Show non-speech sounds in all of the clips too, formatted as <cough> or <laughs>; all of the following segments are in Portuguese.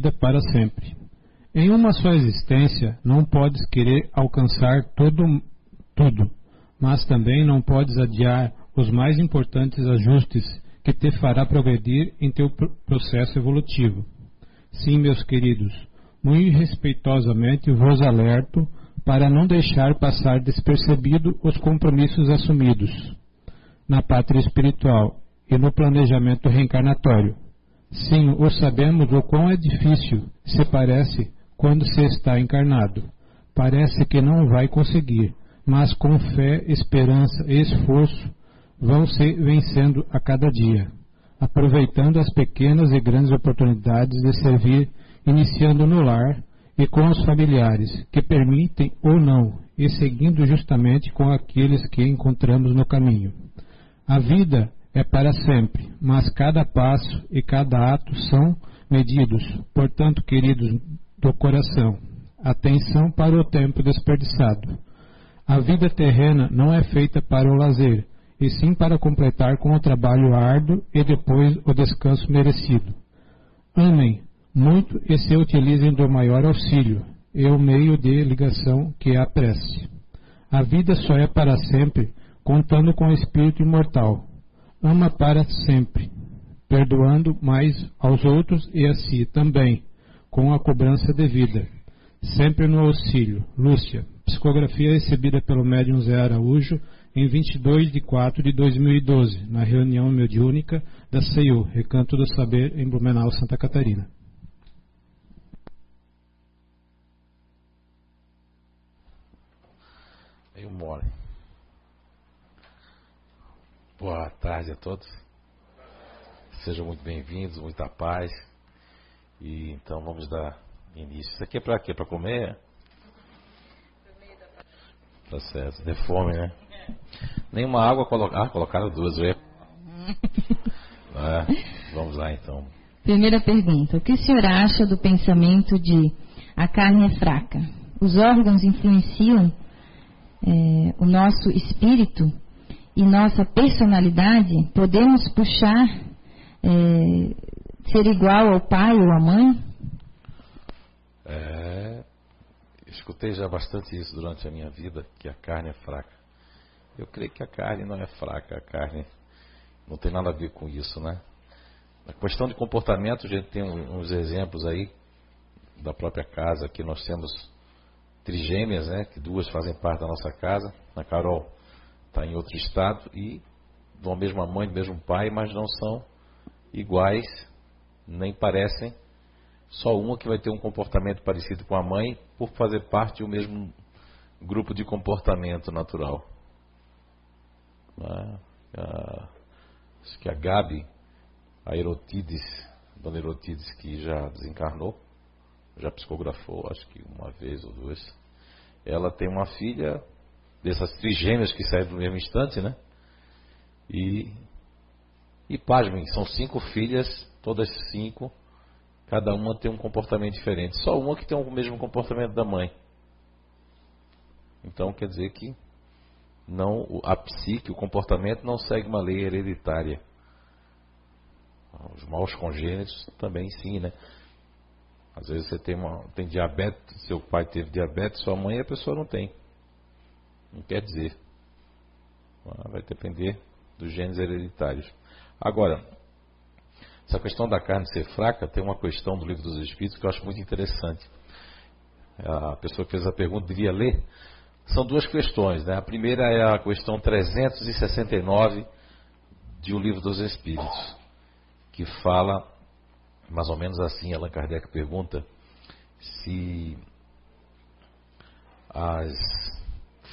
vida para sempre. Em uma só existência, não podes querer alcançar todo, tudo, mas também não podes adiar os mais importantes ajustes que te fará progredir em teu processo evolutivo. Sim, meus queridos, muito respeitosamente vos alerto para não deixar passar despercebido os compromissos assumidos na pátria espiritual e no planejamento reencarnatório. Sim, o sabemos o quão é difícil se parece quando se está encarnado. Parece que não vai conseguir, mas com fé, esperança e esforço vão se vencendo a cada dia, aproveitando as pequenas e grandes oportunidades de servir, iniciando no lar e com os familiares, que permitem ou não, e seguindo justamente com aqueles que encontramos no caminho. A vida é para sempre, mas cada passo e cada ato são medidos. Portanto, queridos do coração, atenção para o tempo desperdiçado. A vida terrena não é feita para o lazer, e sim para completar com o trabalho árduo e depois o descanso merecido. Amém muito e se utilizem do maior auxílio e o meio de ligação que é a prece. A vida só é para sempre, contando com o espírito imortal. Ama para sempre, perdoando mais aos outros e a si também, com a cobrança devida. Sempre no auxílio. Lúcia. Psicografia recebida pelo médium Zé Araújo em 22 de 4 de 2012, na reunião mediúnica da CEU, Recanto do Saber, em Blumenau, Santa Catarina. Meio mole. Boa tarde a todos. Sejam muito bem-vindos, muita paz. E então vamos dar início. Isso aqui é para quê? Para comer? Processo. De fome, né? Nenhuma água colocar. Ah, colocaram duas, eu é, <laughs> Vamos lá então. Primeira pergunta. O que o senhor acha do pensamento de a carne é fraca? Os órgãos influenciam é, o nosso espírito e nossa personalidade? Podemos puxar, é, ser igual ao pai ou à mãe? É, escutei já bastante isso durante a minha vida, que a carne é fraca. Eu creio que a carne não é fraca, a carne não tem nada a ver com isso, né? Na questão de comportamento, a gente tem uns exemplos aí da própria casa que nós temos trigêmeas, né? Que duas fazem parte da nossa casa. A Carol está em outro estado e uma mesma mãe, do mesmo pai, mas não são iguais, nem parecem. Só uma que vai ter um comportamento parecido com a mãe por fazer parte do mesmo grupo de comportamento natural. Ah, acho que a Gabi, a Erotides, Dona Erotides, que já desencarnou, já psicografou, acho que uma vez ou duas. Ela tem uma filha dessas trigêmeas que saem no mesmo instante, né? E, e pasmem, são cinco filhas, todas cinco, cada uma tem um comportamento diferente. Só uma que tem o mesmo comportamento da mãe. Então quer dizer que não a psique, o comportamento não segue uma lei hereditária. Os maus congênitos também sim, né? Às vezes você tem, uma, tem diabetes, seu pai teve diabetes, sua mãe a pessoa não tem. Não quer dizer. Ah, vai depender dos genes hereditários. Agora, essa questão da carne ser fraca, tem uma questão do livro dos Espíritos que eu acho muito interessante. A pessoa que fez a pergunta devia ler são duas questões. Né? A primeira é a questão 369 de O Livro dos Espíritos, que fala mais ou menos assim. Allan Kardec pergunta se as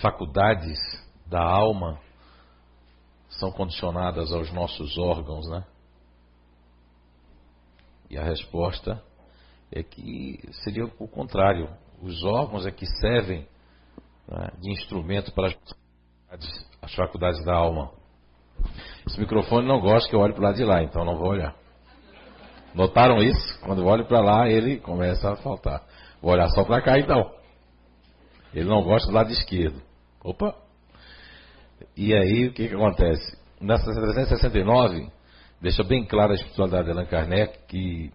faculdades da alma são condicionadas aos nossos órgãos, né? E a resposta é que seria o contrário. Os órgãos é que servem né, de instrumento para as faculdades da alma. Esse microfone não gosta que eu olhe para o lado de lá, então não vou olhar. Notaram isso? Quando eu olho para lá, ele começa a faltar. Vou olhar só para cá então. Ele não gosta do lado esquerdo. Opa! E aí, o que, que acontece? Nessa 369, deixa bem clara a espiritualidade de Allan Kardec que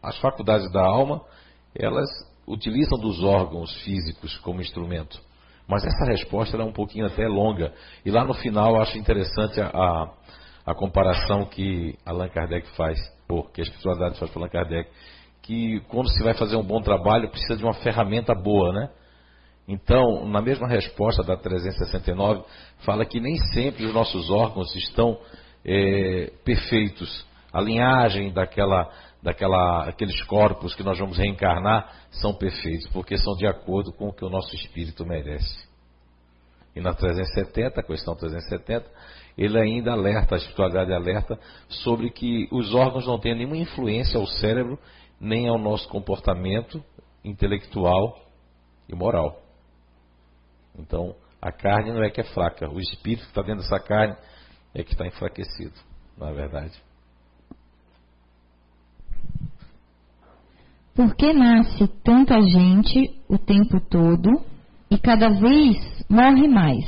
as faculdades da alma, elas utilizam dos órgãos físicos como instrumento. Mas essa resposta era um pouquinho até longa. E lá no final acho interessante a, a, a comparação que Allan Kardec faz, ou que a espiritualidade faz para Allan Kardec, que quando se vai fazer um bom trabalho precisa de uma ferramenta boa, né? Então, na mesma resposta da 369, fala que nem sempre os nossos órgãos estão é, perfeitos. A linhagem daquela, daquela, aqueles corpos que nós vamos reencarnar são perfeitos, porque são de acordo com o que o nosso espírito merece. E na 370, a questão 370, ele ainda alerta, a espiritualidade alerta sobre que os órgãos não têm nenhuma influência ao cérebro, nem ao nosso comportamento intelectual e moral. Então, a carne não é que é fraca, o espírito que está dentro dessa carne é que está enfraquecido, na é verdade. Por que nasce tanta gente o tempo todo e cada vez morre mais?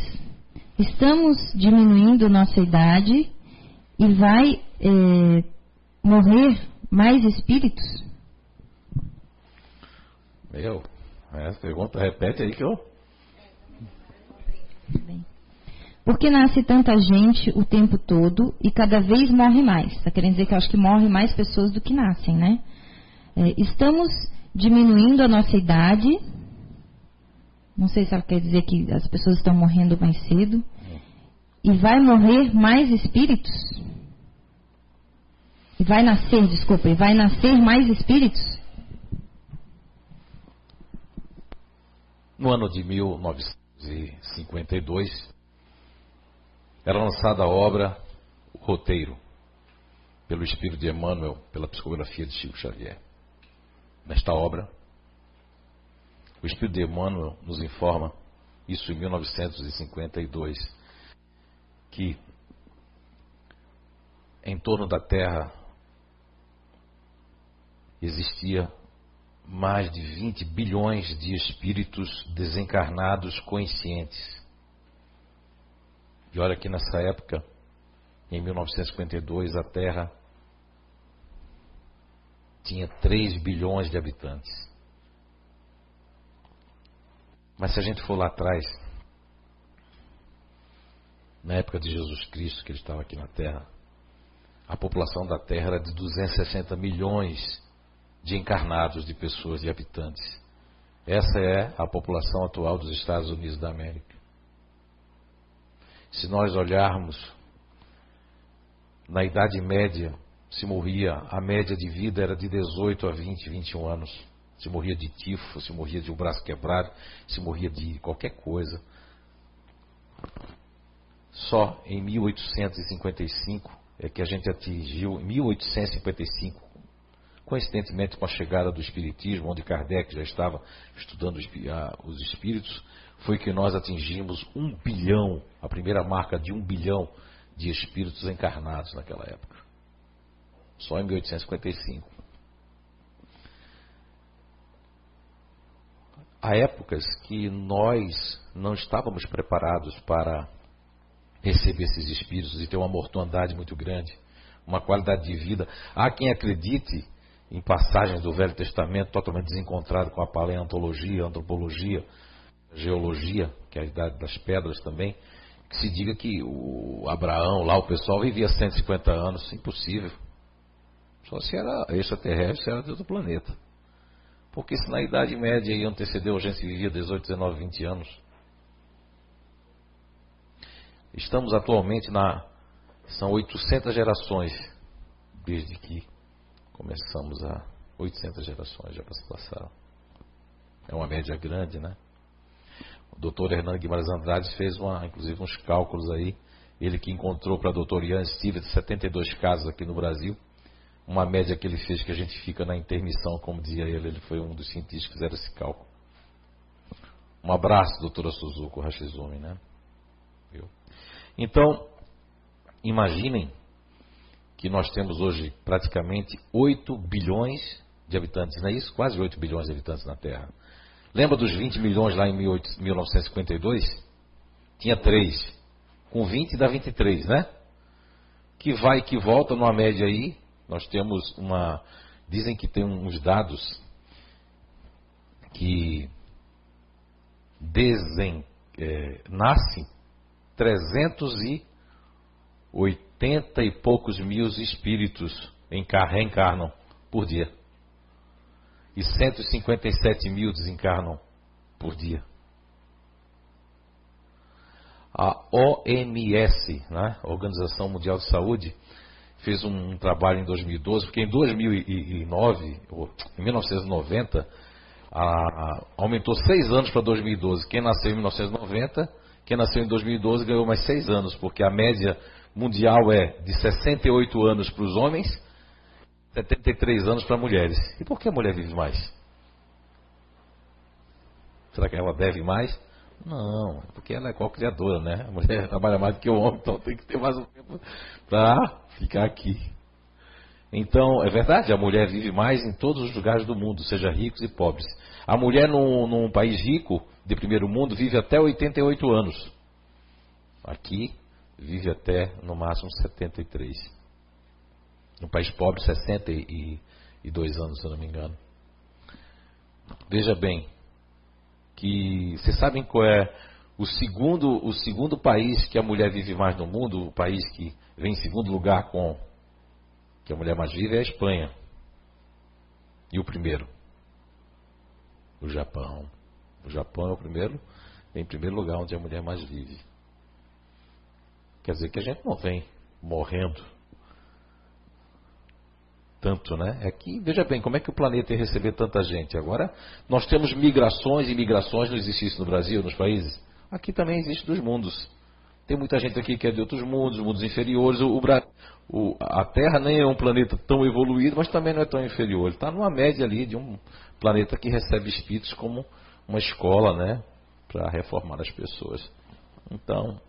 Estamos diminuindo nossa idade e vai é, morrer mais espíritos? Meu, essa pergunta repete aí que eu Bem. Por que nasce tanta gente o tempo todo e cada vez morre mais? Está querendo dizer que eu acho que morre mais pessoas do que nascem, né? É, estamos diminuindo a nossa idade. Não sei se ela quer dizer que as pessoas estão morrendo mais cedo. E vai morrer mais espíritos? E vai nascer, desculpa, e vai nascer mais espíritos? No ano de 1900 1952, era lançada a obra o Roteiro, pelo Espírito de Emmanuel, pela psicografia de Chico Xavier. Nesta obra, o Espírito de Emmanuel nos informa, isso em 1952, que em torno da Terra existia mais de 20 bilhões de espíritos desencarnados conscientes. E olha que nessa época, em 1952, a Terra tinha 3 bilhões de habitantes. Mas se a gente for lá atrás, na época de Jesus Cristo, que ele estava aqui na Terra, a população da Terra era de 260 milhões de encarnados, de pessoas, de habitantes. Essa é a população atual dos Estados Unidos da América. Se nós olharmos na Idade Média, se morria, a média de vida era de 18 a 20, 21 anos. Se morria de tifo, se morria de um braço quebrado, se morria de qualquer coisa. Só em 1855 é que a gente atingiu, 1855, Coincidentemente, com a chegada do Espiritismo, onde Kardec já estava estudando os espíritos, foi que nós atingimos um bilhão, a primeira marca de um bilhão de espíritos encarnados naquela época. Só em 1855. Há épocas que nós não estávamos preparados para receber esses espíritos e ter uma mortandade muito grande, uma qualidade de vida. Há quem acredite em passagens do Velho Testamento totalmente desencontrado com a paleontologia, antropologia, geologia, que é a idade das pedras também, que se diga que o Abraão, lá o pessoal vivia 150 anos, impossível. Só se era extraterrestre, se era de outro planeta. Porque se na Idade Média e antecedeu a gente vivia 18, 19, 20 anos. Estamos atualmente na. São 800 gerações desde que Começamos a 800 gerações já passaram. É uma média grande, né? O doutor Hernando Guimarães Andrade fez, uma, inclusive, uns cálculos aí. Ele que encontrou para a doutor Ian Stevens 72 casos aqui no Brasil. Uma média que ele fez que a gente fica na intermissão, como dizia ele. Ele foi um dos cientistas que fizeram esse cálculo. Um abraço, doutora Suzuko Hashizumi, né? Então, imaginem que nós temos hoje praticamente 8 bilhões de habitantes, não é isso? Quase 8 bilhões de habitantes na Terra. Lembra dos 20 milhões lá em 1952? Tinha 3. Com 20 dá 23, né? Que vai e que volta numa média aí. Nós temos uma Dizem que tem uns dados que desen, é, nascem 380 e poucos mil espíritos reencarnam por dia. E 157 mil desencarnam por dia. A OMS, né, Organização Mundial de Saúde, fez um trabalho em 2012, porque em 2009, ou em 1990, a, a, aumentou seis anos para 2012. Quem nasceu em 1990, quem nasceu em 2012 ganhou mais seis anos, porque a média mundial é de 68 anos para os homens, 73 anos para mulheres. E por que a mulher vive mais? Será que ela deve mais? Não, porque ela é qual criadora, né? A mulher <laughs> trabalha mais do que o homem, então tem que ter mais um tempo para ficar aqui. Então, é verdade, a mulher vive mais em todos os lugares do mundo, seja ricos e pobres. A mulher num, num país rico, de primeiro mundo, vive até 88 anos. Aqui, vive até, no máximo, 73. No país pobre, 62 anos, se eu não me engano. Veja bem, que vocês sabem qual é o segundo, o segundo país que a mulher vive mais no mundo, o país que vem em segundo lugar com que a mulher mais vive é a Espanha. E o primeiro? O Japão. O Japão é o primeiro, em primeiro lugar onde a mulher mais vive. Quer dizer que a gente não vem morrendo tanto, né? É que, veja bem, como é que o planeta ia receber tanta gente? Agora, nós temos migrações e migrações, não existe isso no Brasil, nos países. Aqui também existe dos mundos. Tem muita gente aqui que é de outros mundos, mundos inferiores. O, o, a Terra nem é um planeta tão evoluído, mas também não é tão inferior. Está numa média ali de um planeta que recebe espíritos como uma escola, né? Para reformar as pessoas. Então,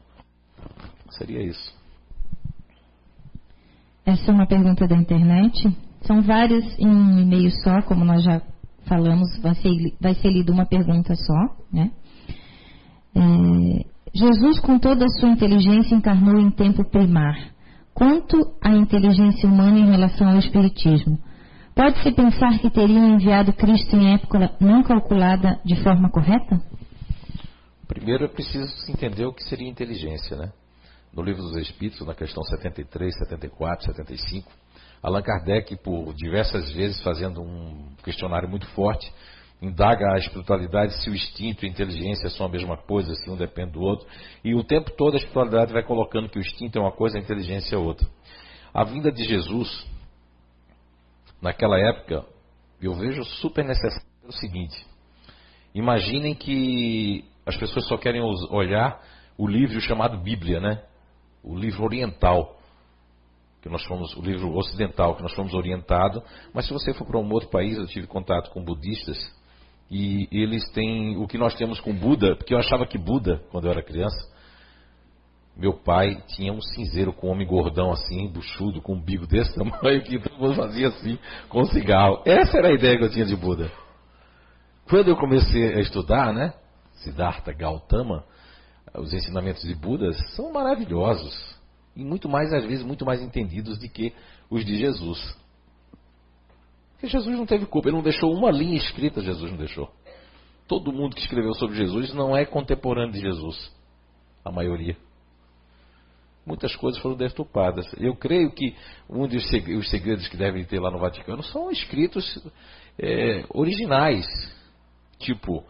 seria isso. Essa é uma pergunta da internet. São várias em um e-mail só, como nós já falamos, vai ser, vai ser lido uma pergunta só. Né? É, Jesus, com toda a sua inteligência, encarnou em tempo primar. Quanto à inteligência humana em relação ao Espiritismo? Pode-se pensar que teriam enviado Cristo em época não calculada de forma correta? Primeiro é preciso entender o que seria inteligência, né? No Livro dos Espíritos, na questão 73, 74, 75, Allan Kardec, por diversas vezes fazendo um questionário muito forte, indaga a espiritualidade se o instinto e a inteligência são a mesma coisa, se um depende do outro, e o tempo todo a espiritualidade vai colocando que o instinto é uma coisa, a inteligência é outra. A vinda de Jesus, naquela época, eu vejo super necessário o seguinte: imaginem que as pessoas só querem olhar o livro chamado Bíblia, né? O livro oriental, que nós fomos, o livro ocidental, que nós fomos orientados, mas se você for para um outro país, eu tive contato com budistas, e eles têm o que nós temos com Buda, porque eu achava que Buda, quando eu era criança, meu pai tinha um cinzeiro com um homem gordão assim, buchudo, com um bico desse tamanho, que todo mundo fazia assim, com um cigarro. Essa era a ideia que eu tinha de Buda. Quando eu comecei a estudar, né, Siddhartha Gautama, os ensinamentos de Buda são maravilhosos e muito mais, às vezes, muito mais entendidos do que os de Jesus. Porque Jesus não teve culpa, ele não deixou uma linha escrita, Jesus não deixou. Todo mundo que escreveu sobre Jesus não é contemporâneo de Jesus, a maioria. Muitas coisas foram deturpadas. Eu creio que um dos segredos que devem ter lá no Vaticano são escritos é, originais, tipo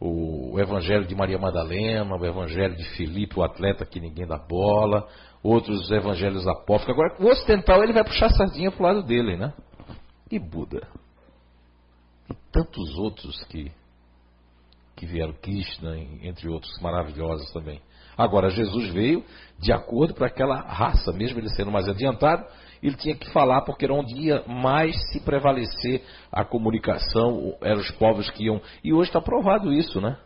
o Evangelho de Maria Madalena, o Evangelho de Filipe, o atleta que ninguém dá bola, outros evangelhos apócrifos. Agora, o ocidental ele vai puxar a sardinha pro lado dele, né? E Buda. E tantos outros que, que vieram, Krishna, entre outros maravilhosos também. Agora, Jesus veio de acordo para aquela raça, mesmo ele sendo mais adiantado, ele tinha que falar porque era onde ia mais se prevalecer a comunicação, eram os povos que iam. E hoje está provado isso, né?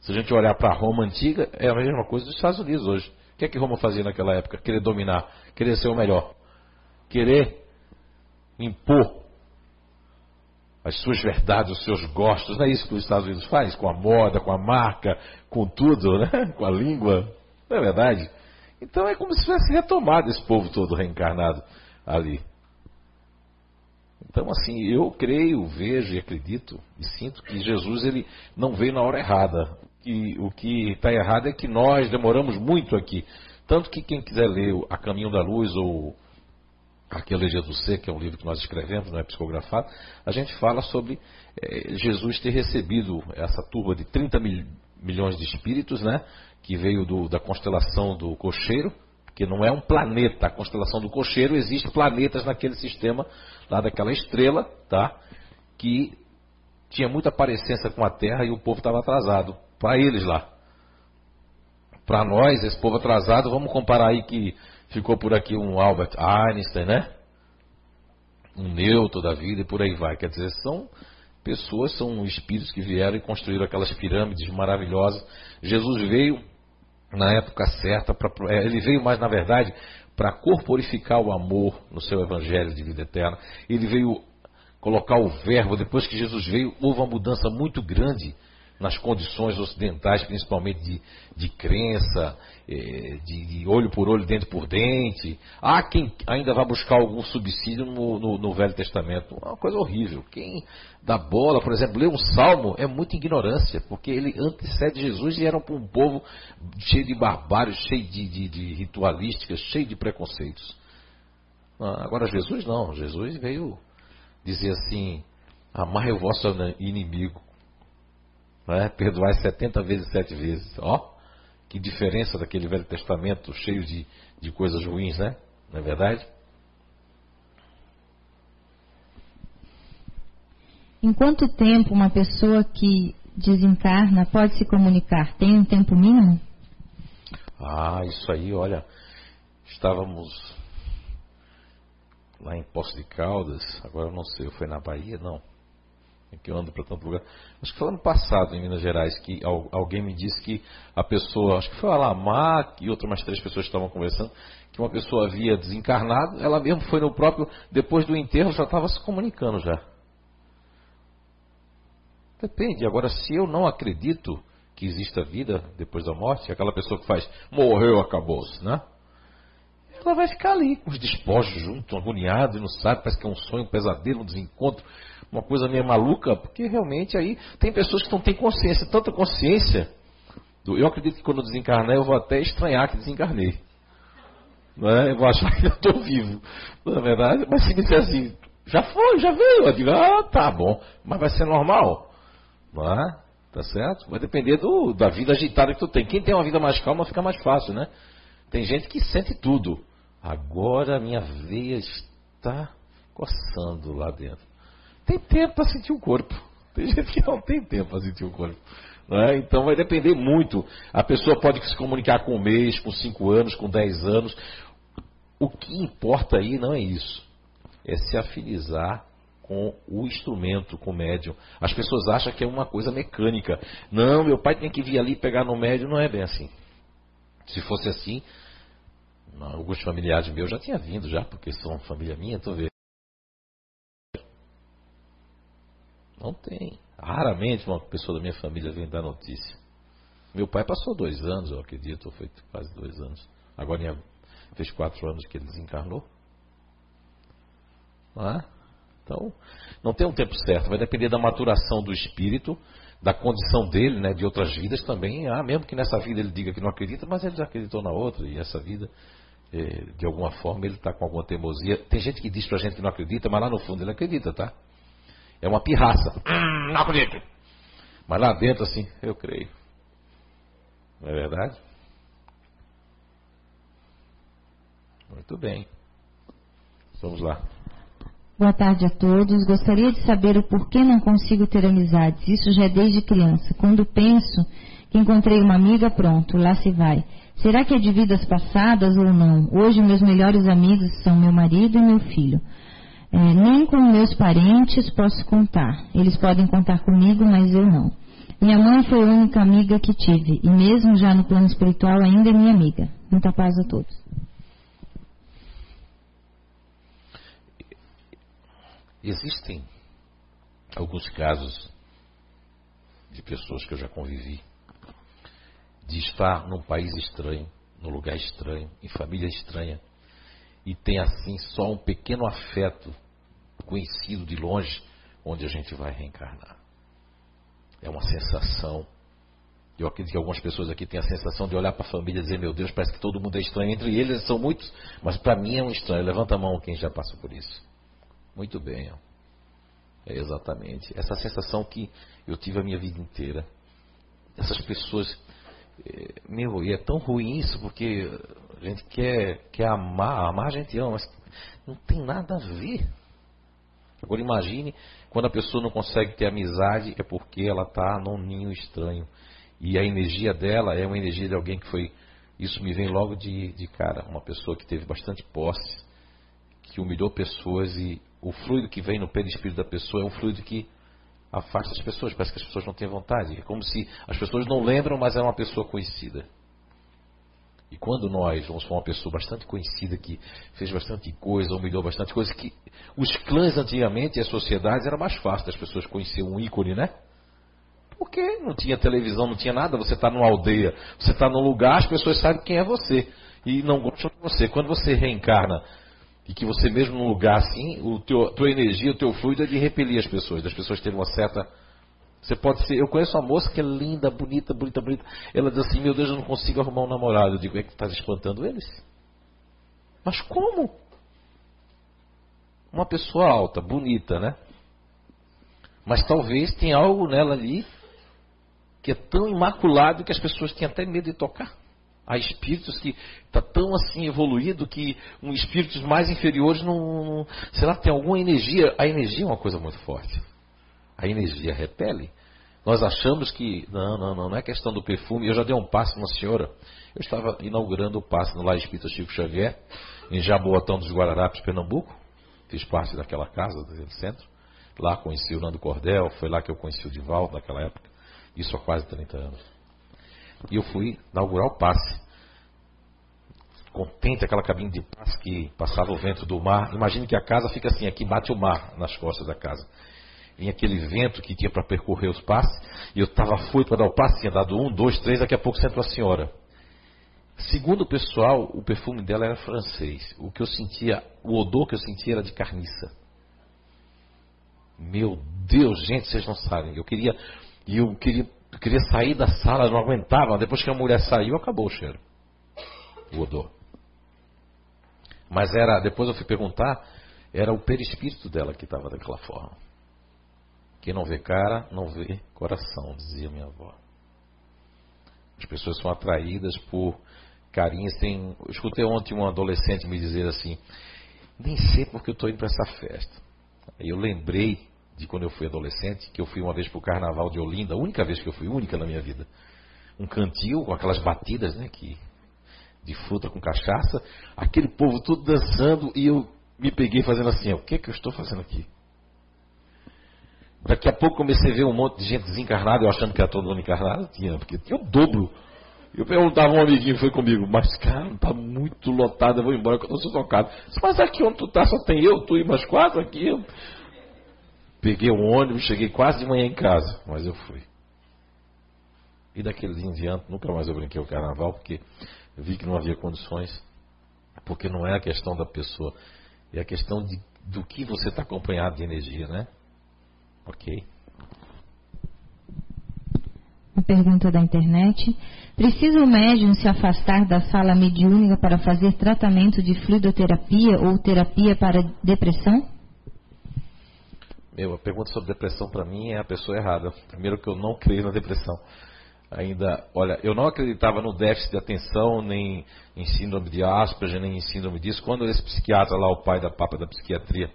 Se a gente olhar para Roma antiga, é a mesma coisa dos Estados Unidos hoje. O que é que Roma fazia naquela época? Querer dominar, querer ser o melhor, querer impor as suas verdades, os seus gostos. Não é isso que os Estados Unidos faz? Com a moda, com a marca, com tudo, né? <laughs> com a língua. Não é verdade? Então é como se tivesse retomado esse povo todo reencarnado ali. Então, assim, eu creio, vejo e acredito e sinto que Jesus ele não veio na hora errada. E o que está errado é que nós demoramos muito aqui. Tanto que quem quiser ler A Caminho da Luz ou Arqueologia do Ser, que é um livro que nós escrevemos, não é psicografado, a gente fala sobre é, Jesus ter recebido essa turba de 30 mil, milhões de espíritos, né? Que veio do, da constelação do Cocheiro, que não é um planeta. A constelação do Cocheiro existe planetas naquele sistema lá daquela estrela, tá? Que tinha muita parecência com a Terra e o povo estava atrasado. Para eles lá. Para nós, esse povo atrasado, vamos comparar aí que ficou por aqui um Albert Einstein, né? Um Newton da vida e por aí vai. Quer dizer, são pessoas, são espíritos que vieram e construíram aquelas pirâmides maravilhosas. Jesus veio na época certa, pra, é, ele veio mais, na verdade, para corporificar o amor no seu evangelho de vida eterna. Ele veio colocar o verbo, depois que Jesus veio, houve uma mudança muito grande nas condições ocidentais, principalmente de, de crença, é, de, olho por olho, dente por dente. Há quem ainda vá buscar algum subsídio no, no, no, Velho Testamento. É uma coisa horrível. Quem dá bola, por exemplo, lê um salmo é muita ignorância, porque ele antecede Jesus e era um povo cheio de barbários, cheio de, de, de ritualísticas, cheio de preconceitos. Ah, agora Jesus não, Jesus veio dizer assim, amai o vosso inimigo, né? perdoai 70 vezes, sete vezes. Ó, que diferença daquele Velho Testamento cheio de, de coisas ruins, né? Não é verdade? Em quanto tempo uma pessoa que desencarna pode se comunicar? Tem um tempo mínimo? Ah, isso aí, olha, estávamos lá em Poço de Caldas, agora eu não sei, foi na Bahia? Não que eu ando para tanto lugar. Acho que foi ano passado em Minas Gerais que alguém me disse que a pessoa, acho que foi a Lamar e outras mais três pessoas estavam conversando, que uma pessoa havia desencarnado, ela mesmo foi no próprio, depois do enterro já estava se comunicando já. Depende. Agora, se eu não acredito que exista vida depois da morte, aquela pessoa que faz morreu, acabou-se, né? Ela vai ficar ali com os despojos junto, agoniado, e não sabe, parece que é um sonho, um pesadelo, um desencontro uma coisa meio maluca, porque realmente aí tem pessoas que não têm consciência, tanta consciência. Eu acredito que quando eu desencarnar eu vou até estranhar que desencarnei. Não é? Eu vou achar que eu estou vivo. Não é verdade? Mas se me disser assim, já foi, já veio, eu digo, ah, tá bom. Mas vai ser normal. Não é? Tá certo? Vai depender do, da vida agitada que tu tem. Quem tem uma vida mais calma fica mais fácil, né? Tem gente que sente tudo. Agora minha veia está coçando lá dentro tem tempo para sentir o corpo. Tem <laughs> gente que não tem tempo para sentir o corpo. É? Então vai depender muito. A pessoa pode se comunicar com um mês, com cinco anos, com dez anos. O que importa aí não é isso. É se afinizar com o instrumento, com o médium. As pessoas acham que é uma coisa mecânica. Não, meu pai tem que vir ali pegar no médium. Não é bem assim. Se fosse assim, alguns familiares meus já tinham vindo já, porque são família minha, então vê. Não tem. Raramente uma pessoa da minha família vem dar notícia. Meu pai passou dois anos, eu acredito, foi quase dois anos. Agora fez quatro anos que ele desencarnou. Não é? Então, não tem um tempo certo, vai depender da maturação do espírito, da condição dele, né, de outras vidas também. Ah, mesmo que nessa vida ele diga que não acredita, mas ele já acreditou na outra, e essa vida, eh, de alguma forma, ele está com alguma teimosia. Tem gente que diz pra gente que não acredita, mas lá no fundo ele acredita, tá? É uma pirraça. Hum, não acredito. Mas lá dentro, assim, eu creio. Não é verdade? Muito bem. Vamos lá. Boa tarde a todos. Gostaria de saber o porquê não consigo ter amizades. Isso já é desde criança. Quando penso que encontrei uma amiga, pronto, lá se vai. Será que é de vidas passadas ou não? Hoje meus melhores amigos são meu marido e meu filho. É, nem com meus parentes posso contar. Eles podem contar comigo, mas eu não. Minha mãe foi a única amiga que tive, e mesmo já no plano espiritual ainda é minha amiga. Muita paz a todos. Existem alguns casos de pessoas que eu já convivi, de estar num país estranho, num lugar estranho, em família estranha, e tem assim só um pequeno afeto conhecido de longe onde a gente vai reencarnar. É uma sensação. Eu acredito que algumas pessoas aqui têm a sensação de olhar para a família e dizer: Meu Deus, parece que todo mundo é estranho. Entre eles são muitos, mas para mim é um estranho. Levanta a mão quem já passou por isso. Muito bem. Ó. É exatamente. Essa sensação que eu tive a minha vida inteira. Essas pessoas. É, meu, e é tão ruim isso porque a gente quer, quer amar, amar a gente ama, mas não tem nada a ver. Agora imagine quando a pessoa não consegue ter amizade é porque ela está num ninho estranho. E a energia dela é uma energia de alguém que foi. Isso me vem logo de, de cara, uma pessoa que teve bastante posse, que humilhou pessoas e o fluido que vem no perispírito da pessoa é um fluido que afasta as pessoas, parece que as pessoas não têm vontade. É como se as pessoas não lembram, mas é uma pessoa conhecida. E quando nós vamos para uma pessoa bastante conhecida que fez bastante coisa, humilhou bastante coisa, que os clãs antigamente e as sociedades era mais fácil das pessoas conhecer um ícone, né? Porque não tinha televisão, não tinha nada, você está numa aldeia, você está num lugar, as pessoas sabem quem é você. E não gostam de você. Quando você reencarna e que você mesmo num lugar assim, o teu, tua energia, o teu fluido é de repelir as pessoas, das pessoas terem uma certa você pode ser. Eu conheço uma moça que é linda, bonita, bonita, bonita. Ela diz assim: Meu Deus, eu não consigo arrumar um namorado. Eu digo: É que estás espantando eles? Mas como? Uma pessoa alta, bonita, né? Mas talvez tenha algo nela ali que é tão imaculado que as pessoas têm até medo de tocar. Há espíritos que está tão assim evoluído que um espíritos mais inferiores não, não, sei lá, tem alguma energia. A energia é uma coisa muito forte a energia repele. Nós achamos que, não, não, não, não é questão do perfume. Eu já dei um passo uma senhora. Eu estava inaugurando o passe no Lar Espírita Chico Xavier, em Jaboatão dos Guararapes, Pernambuco. Fiz parte daquela casa do centro. Lá conheci o Nando Cordel, foi lá que eu conheci o Divaldo naquela época. Isso há quase 30 anos. E eu fui inaugurar o passe. Contente aquela cabine de passe que passava o vento do mar. Imagine que a casa fica assim, aqui bate o mar nas costas da casa vinha aquele vento que tinha para percorrer os passes, e eu estava foito para dar o passe, tinha dado um, dois, três, daqui a pouco sentou a senhora. Segundo o pessoal, o perfume dela era francês. O que eu sentia, o odor que eu sentia era de carniça. Meu Deus, gente, vocês não sabem. Eu queria, eu queria, eu queria sair da sala, não aguentava. Depois que a mulher saiu, acabou o cheiro, o odor. Mas era, depois eu fui perguntar, era o perispírito dela que estava daquela forma. Quem não vê cara, não vê coração, dizia minha avó. As pessoas são atraídas por carinhos. Tem, eu escutei ontem um adolescente me dizer assim: nem sei porque eu estou indo para essa festa. Eu lembrei de quando eu fui adolescente, que eu fui uma vez para o carnaval de Olinda, a única vez que eu fui, única na minha vida. Um cantil com aquelas batidas, né? Que, de fruta com cachaça, aquele povo tudo dançando e eu me peguei fazendo assim: o que, é que eu estou fazendo aqui? Daqui a pouco comecei a ver um monte de gente desencarnada, eu achando que era todo mundo encarnado, tinha, porque tinha o dobro. Eu perguntava um amiguinho foi comigo, mas cara, tá muito lotado, eu vou embora que eu estou tocado. Mas aqui onde tu tá só tem eu, tu e mais quatro aqui. Peguei um ônibus, cheguei quase de manhã em casa, mas eu fui. E daquele dia em diante, nunca mais eu brinquei o carnaval, porque vi que não havia condições, porque não é a questão da pessoa, é a questão de, do que você está acompanhado de energia, né? Ok. A pergunta da internet. Precisa o médium se afastar da sala mediúnica para fazer tratamento de fluidoterapia ou terapia para depressão? Meu, a pergunta sobre depressão para mim é a pessoa errada. Primeiro que eu não creio na depressão. Ainda, olha, eu não acreditava no déficit de atenção, nem em síndrome de Asperger, nem em síndrome disso. Quando esse psiquiatra lá, o pai da papa da psiquiatria,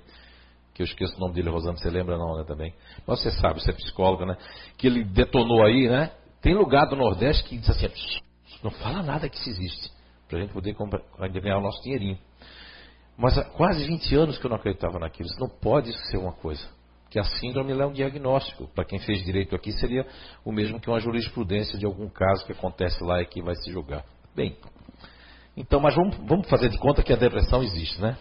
que eu esqueço o nome dele, Rosana, você lembra não, né, também? Mas você sabe, você é psicóloga, né? Que ele detonou aí, né? Tem lugar do Nordeste que diz assim, não fala nada que isso existe, para a gente poder comprar, ganhar o nosso dinheirinho. Mas há quase 20 anos que eu não acreditava naquilo, isso não pode ser uma coisa. Que a síndrome é um diagnóstico. Para quem fez direito aqui, seria o mesmo que uma jurisprudência de algum caso que acontece lá e que vai se julgar. Bem, então, mas vamos, vamos fazer de conta que a depressão existe, né?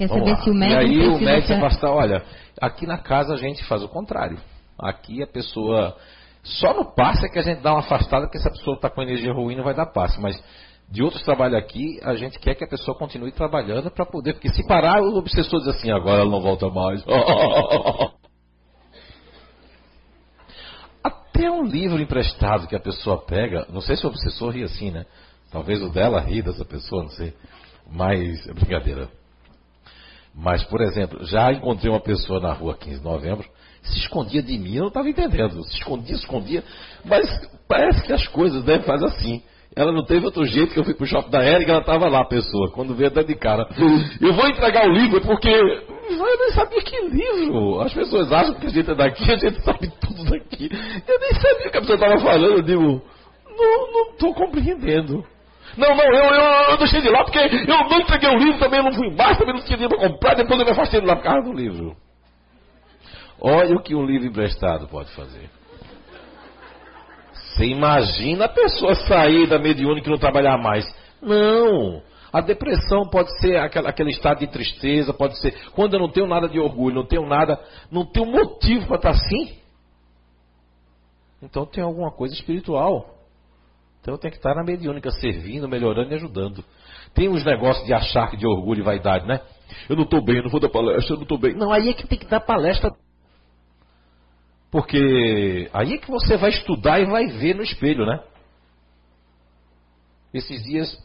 Quer saber se o médico. E aí o médico ser... afastar, olha, aqui na casa a gente faz o contrário. Aqui a pessoa. Só no passe é que a gente dá uma afastada, porque se a pessoa está com energia ruim não vai dar passe. Mas de outros trabalhos aqui, a gente quer que a pessoa continue trabalhando para poder, porque se parar, o obsessor diz assim, agora ela não volta mais. <laughs> Até um livro emprestado que a pessoa pega, não sei se o obsessor ri assim, né? Talvez o dela ri dessa pessoa, não sei. Mas, é brincadeira. Mas, por exemplo, já encontrei uma pessoa na rua 15 de novembro, se escondia de mim, eu não estava entendendo. Se escondia, escondia. Mas parece que as coisas né, faz assim. Ela não teve outro jeito que eu fui pro shopping da Érica, ela estava lá, a pessoa, quando veio até de cara. Eu vou entregar o livro porque eu nem sabia que livro. As pessoas acham que a gente é daqui, a gente sabe tudo daqui. Eu nem sabia o que a pessoa estava falando. Eu digo, não estou compreendendo. Não, não, eu, eu, eu, deixei de lá porque eu não entreguei o livro, também não fui mais, também não tinha dinheiro para comprar, depois eu me afastei de lá por causa do livro. Olha o que um livro emprestado pode fazer. Você imagina a pessoa sair da mediúnica e não trabalhar mais. Não. A depressão pode ser aquela, aquele estado de tristeza, pode ser quando eu não tenho nada de orgulho, não tenho nada, não tenho motivo para estar assim. Então tem alguma coisa espiritual. Então tenho que estar na mediúnica, servindo, melhorando e ajudando. Tem uns negócios de achar que de orgulho e vaidade, né? Eu não estou bem, eu não vou dar palestra, eu não estou bem. Não, aí é que tem que dar palestra porque aí é que você vai estudar e vai ver no espelho, né? Esses dias,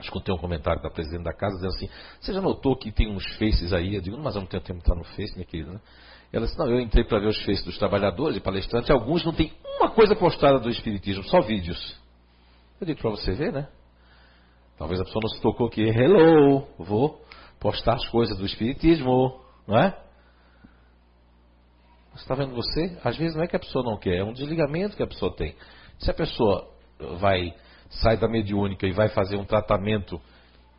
escutei um comentário da presidente da casa dizendo assim: Você já notou que tem uns faces aí? Eu digo, mas eu não tenho tempo de estar no face, minha querida, né? Ela disse: Não, eu entrei para ver os faces dos trabalhadores e palestrantes. Alguns não tem uma coisa postada do Espiritismo, só vídeos. Eu digo para você ver, né? Talvez a pessoa não se tocou aqui. Hello, vou postar as coisas do Espiritismo, não é? Está vendo você? Às vezes não é que a pessoa não quer, é um desligamento que a pessoa tem. Se a pessoa vai sai da mediúnica e vai fazer um tratamento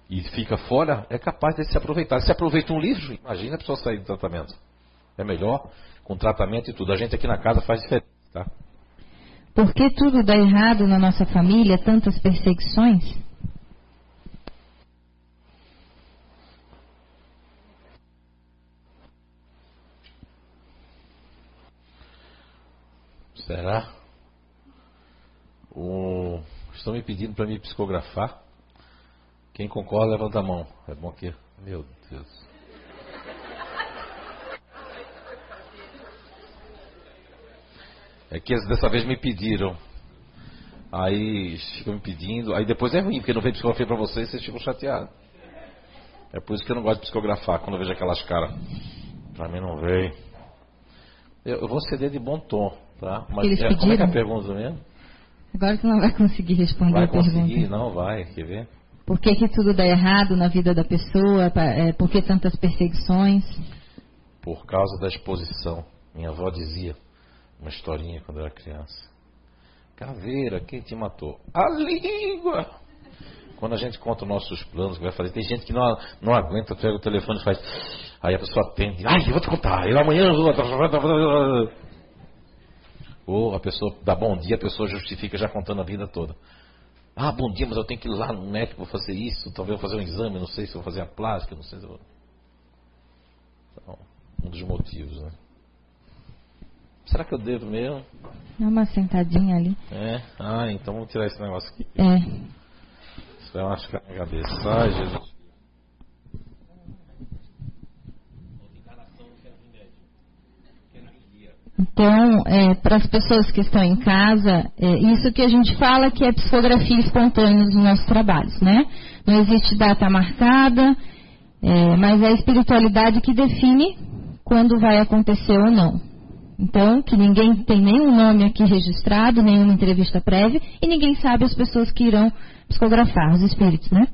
e fica fora, é capaz de se aproveitar. Se aproveita um livro, imagina a pessoa sair do tratamento. É melhor com tratamento e tudo. A gente aqui na casa faz diferença, tá? Por que tudo dá errado na nossa família, tantas perseguições? Será? O... Estão me pedindo para me psicografar. Quem concorda, levanta a mão. É bom que. Meu Deus. É que dessa vez me pediram. Aí ficam me pedindo. Aí depois é ruim, porque não vem psicografia para vocês vocês ficam chateados. É por isso que eu não gosto de psicografar quando eu vejo aquelas caras. Para mim não veio. Eu, eu vou ceder de bom tom. Tá? Mas Eles é, como é que é a pergunta mesmo? Agora você não vai conseguir responder vai a pergunta. Vai conseguir, não vai, quer ver? Por que, que tudo dá errado na vida da pessoa? É, por que tantas perseguições? Por causa da exposição. Minha avó dizia uma historinha quando eu era criança. Caveira, quem te matou? A língua! Quando a gente conta os nossos planos, que vai fazer, tem gente que não, não aguenta, pega o telefone e faz. Aí a pessoa atende. Ai, eu vou te contar. Eu amanhã vou. Ou a pessoa dá bom dia, a pessoa justifica já contando a vida toda. Ah, bom dia, mas eu tenho que ir lá no médico para fazer isso, talvez eu fazer um exame, não sei se vou fazer a plástica, não sei se vou... Então, um dos motivos, né? Será que eu devo mesmo? Dá uma sentadinha ali. É? Ah, então vamos tirar esse negócio aqui. É. Isso vai machucar minha cabeça. Ai, Jesus. Então, é, para as pessoas que estão em casa, é, isso que a gente fala que é psicografia espontânea dos nossos trabalhos, né? Não existe data marcada, é, mas é a espiritualidade que define quando vai acontecer ou não. Então, que ninguém tem nenhum nome aqui registrado, nenhuma entrevista prévia, e ninguém sabe as pessoas que irão psicografar, os espíritos, né?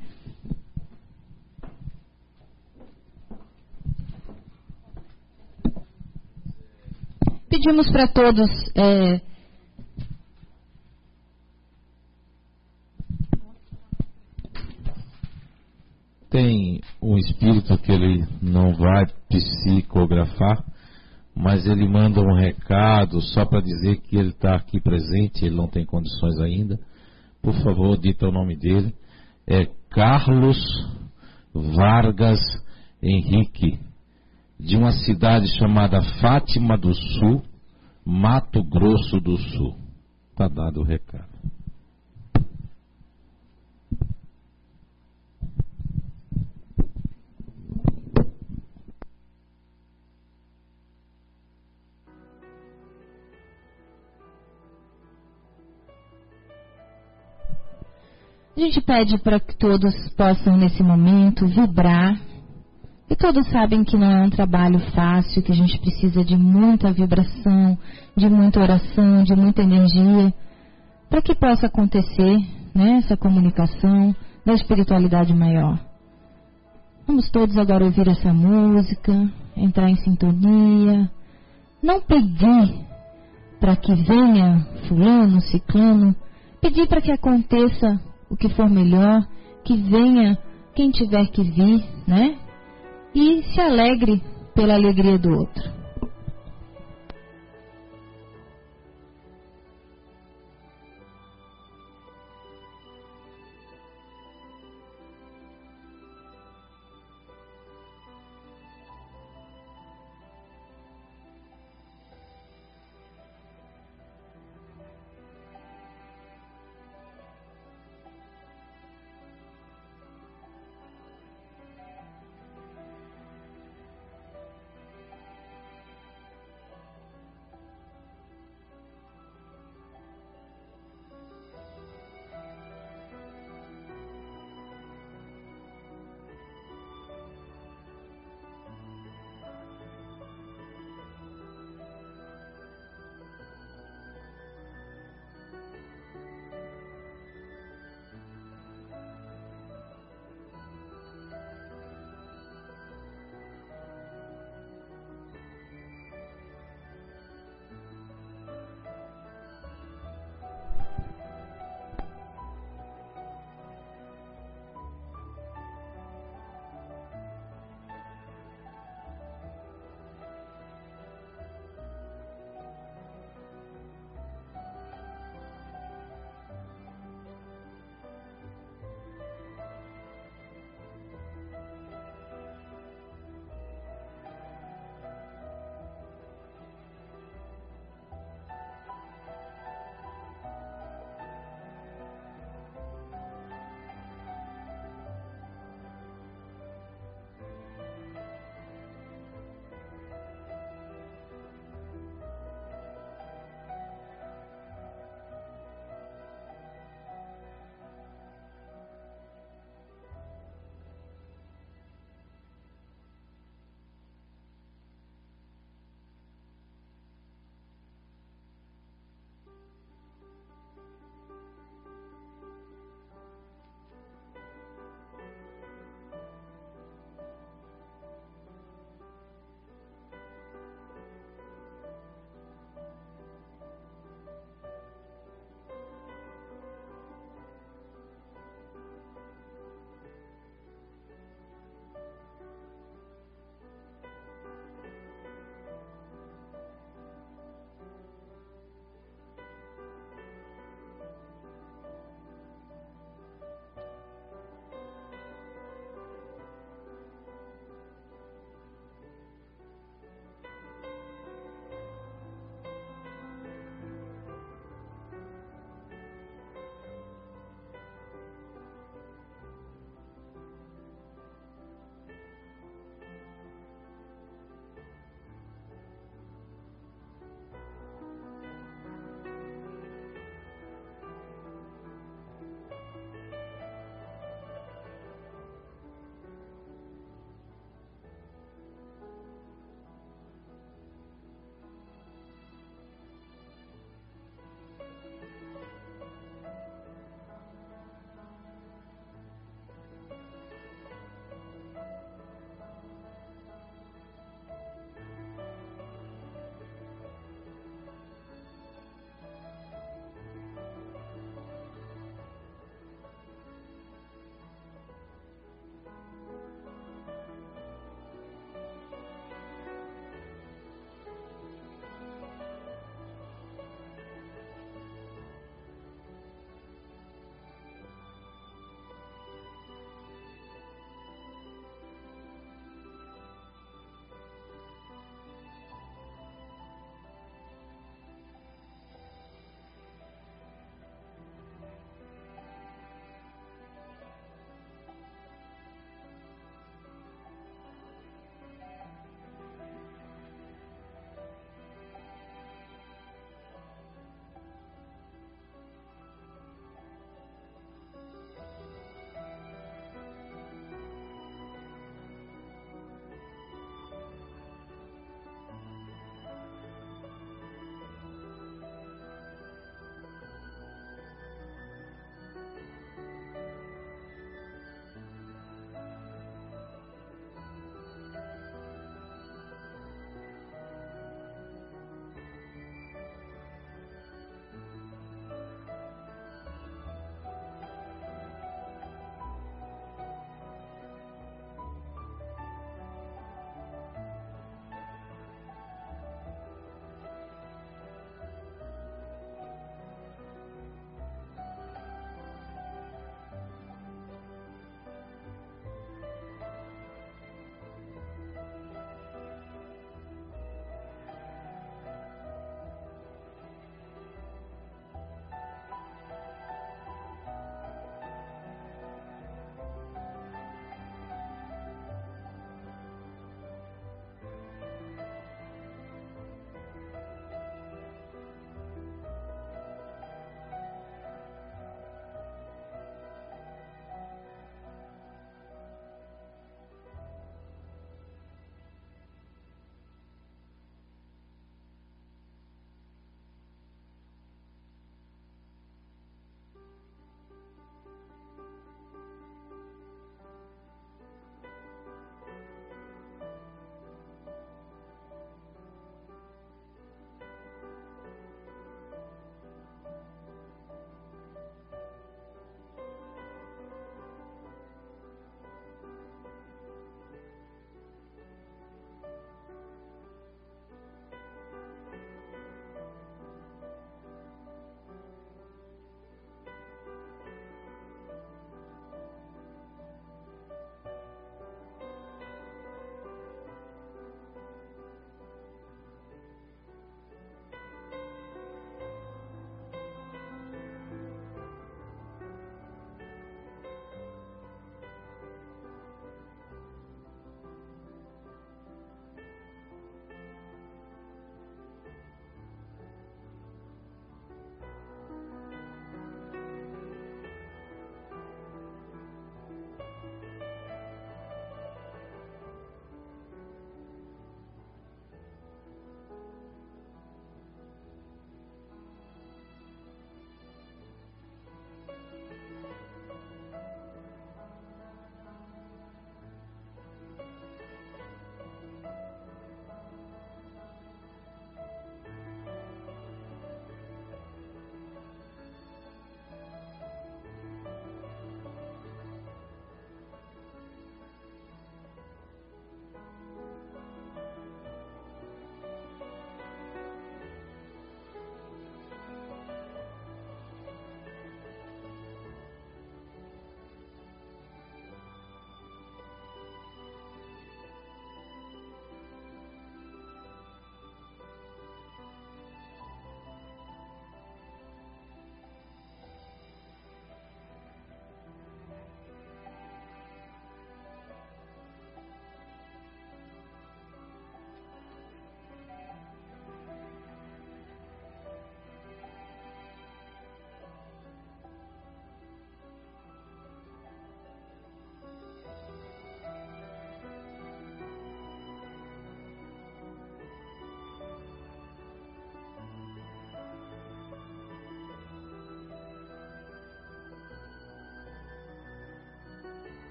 Pedimos para todos. É, Tem um espírito que ele não vai psicografar, mas ele manda um recado só para dizer que ele está aqui presente, ele não tem condições ainda. Por favor, dita o nome dele. É Carlos Vargas Henrique de uma cidade chamada Fátima do Sul, Mato Grosso do Sul. Está dado o recado. A gente pede para que todos possam, nesse momento, vibrar. E todos sabem que não é um trabalho fácil, que a gente precisa de muita vibração, de muita oração, de muita energia, para que possa acontecer né, essa comunicação da espiritualidade maior. Vamos todos agora ouvir essa música, entrar em sintonia, não pedir para que venha fulano, ciclano, pedir para que aconteça o que for melhor, que venha quem tiver que vir, né? E se alegre pela alegria do outro.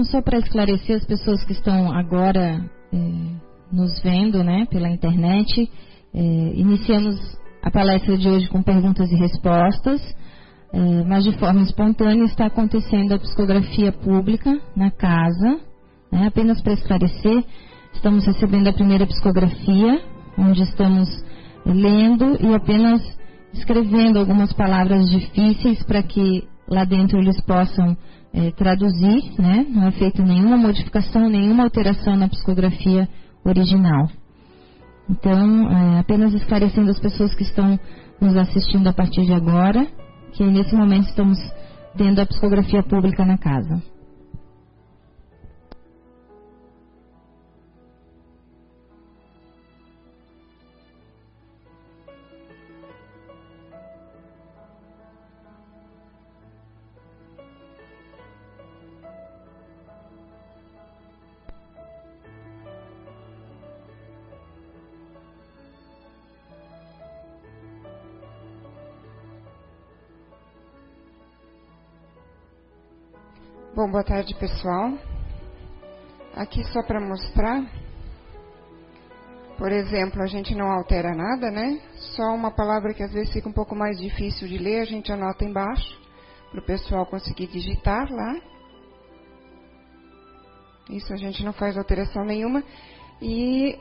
Então, só para esclarecer as pessoas que estão agora é, nos vendo né, pela internet, é, iniciamos a palestra de hoje com perguntas e respostas, é, mas de forma espontânea está acontecendo a psicografia pública na casa. Né, apenas para esclarecer, estamos recebendo a primeira psicografia, onde estamos lendo e apenas escrevendo algumas palavras difíceis para que lá dentro eles possam é, traduzir, né? não é feita nenhuma modificação, nenhuma alteração na psicografia original. Então, é, apenas esclarecendo as pessoas que estão nos assistindo a partir de agora, que nesse momento estamos tendo a psicografia pública na casa. Bom, boa tarde, pessoal. Aqui só para mostrar. Por exemplo, a gente não altera nada, né? Só uma palavra que às vezes fica um pouco mais difícil de ler, a gente anota embaixo para o pessoal conseguir digitar lá. Isso a gente não faz alteração nenhuma. E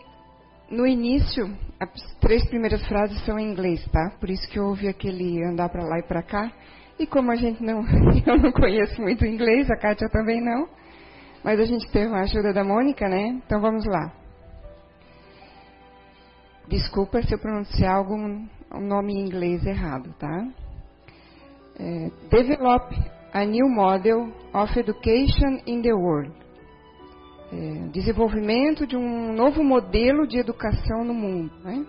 no início, as três primeiras frases são em inglês, tá? Por isso que eu ouvi aquele andar para lá e para cá. E como a gente não, <laughs> eu não conheço muito inglês, a Kátia também não, mas a gente teve a ajuda da Mônica, né? Então vamos lá. Desculpa se eu pronunciar algum um nome em inglês errado, tá? É, develop a new model of education in the world. É, desenvolvimento de um novo modelo de educação no mundo, né?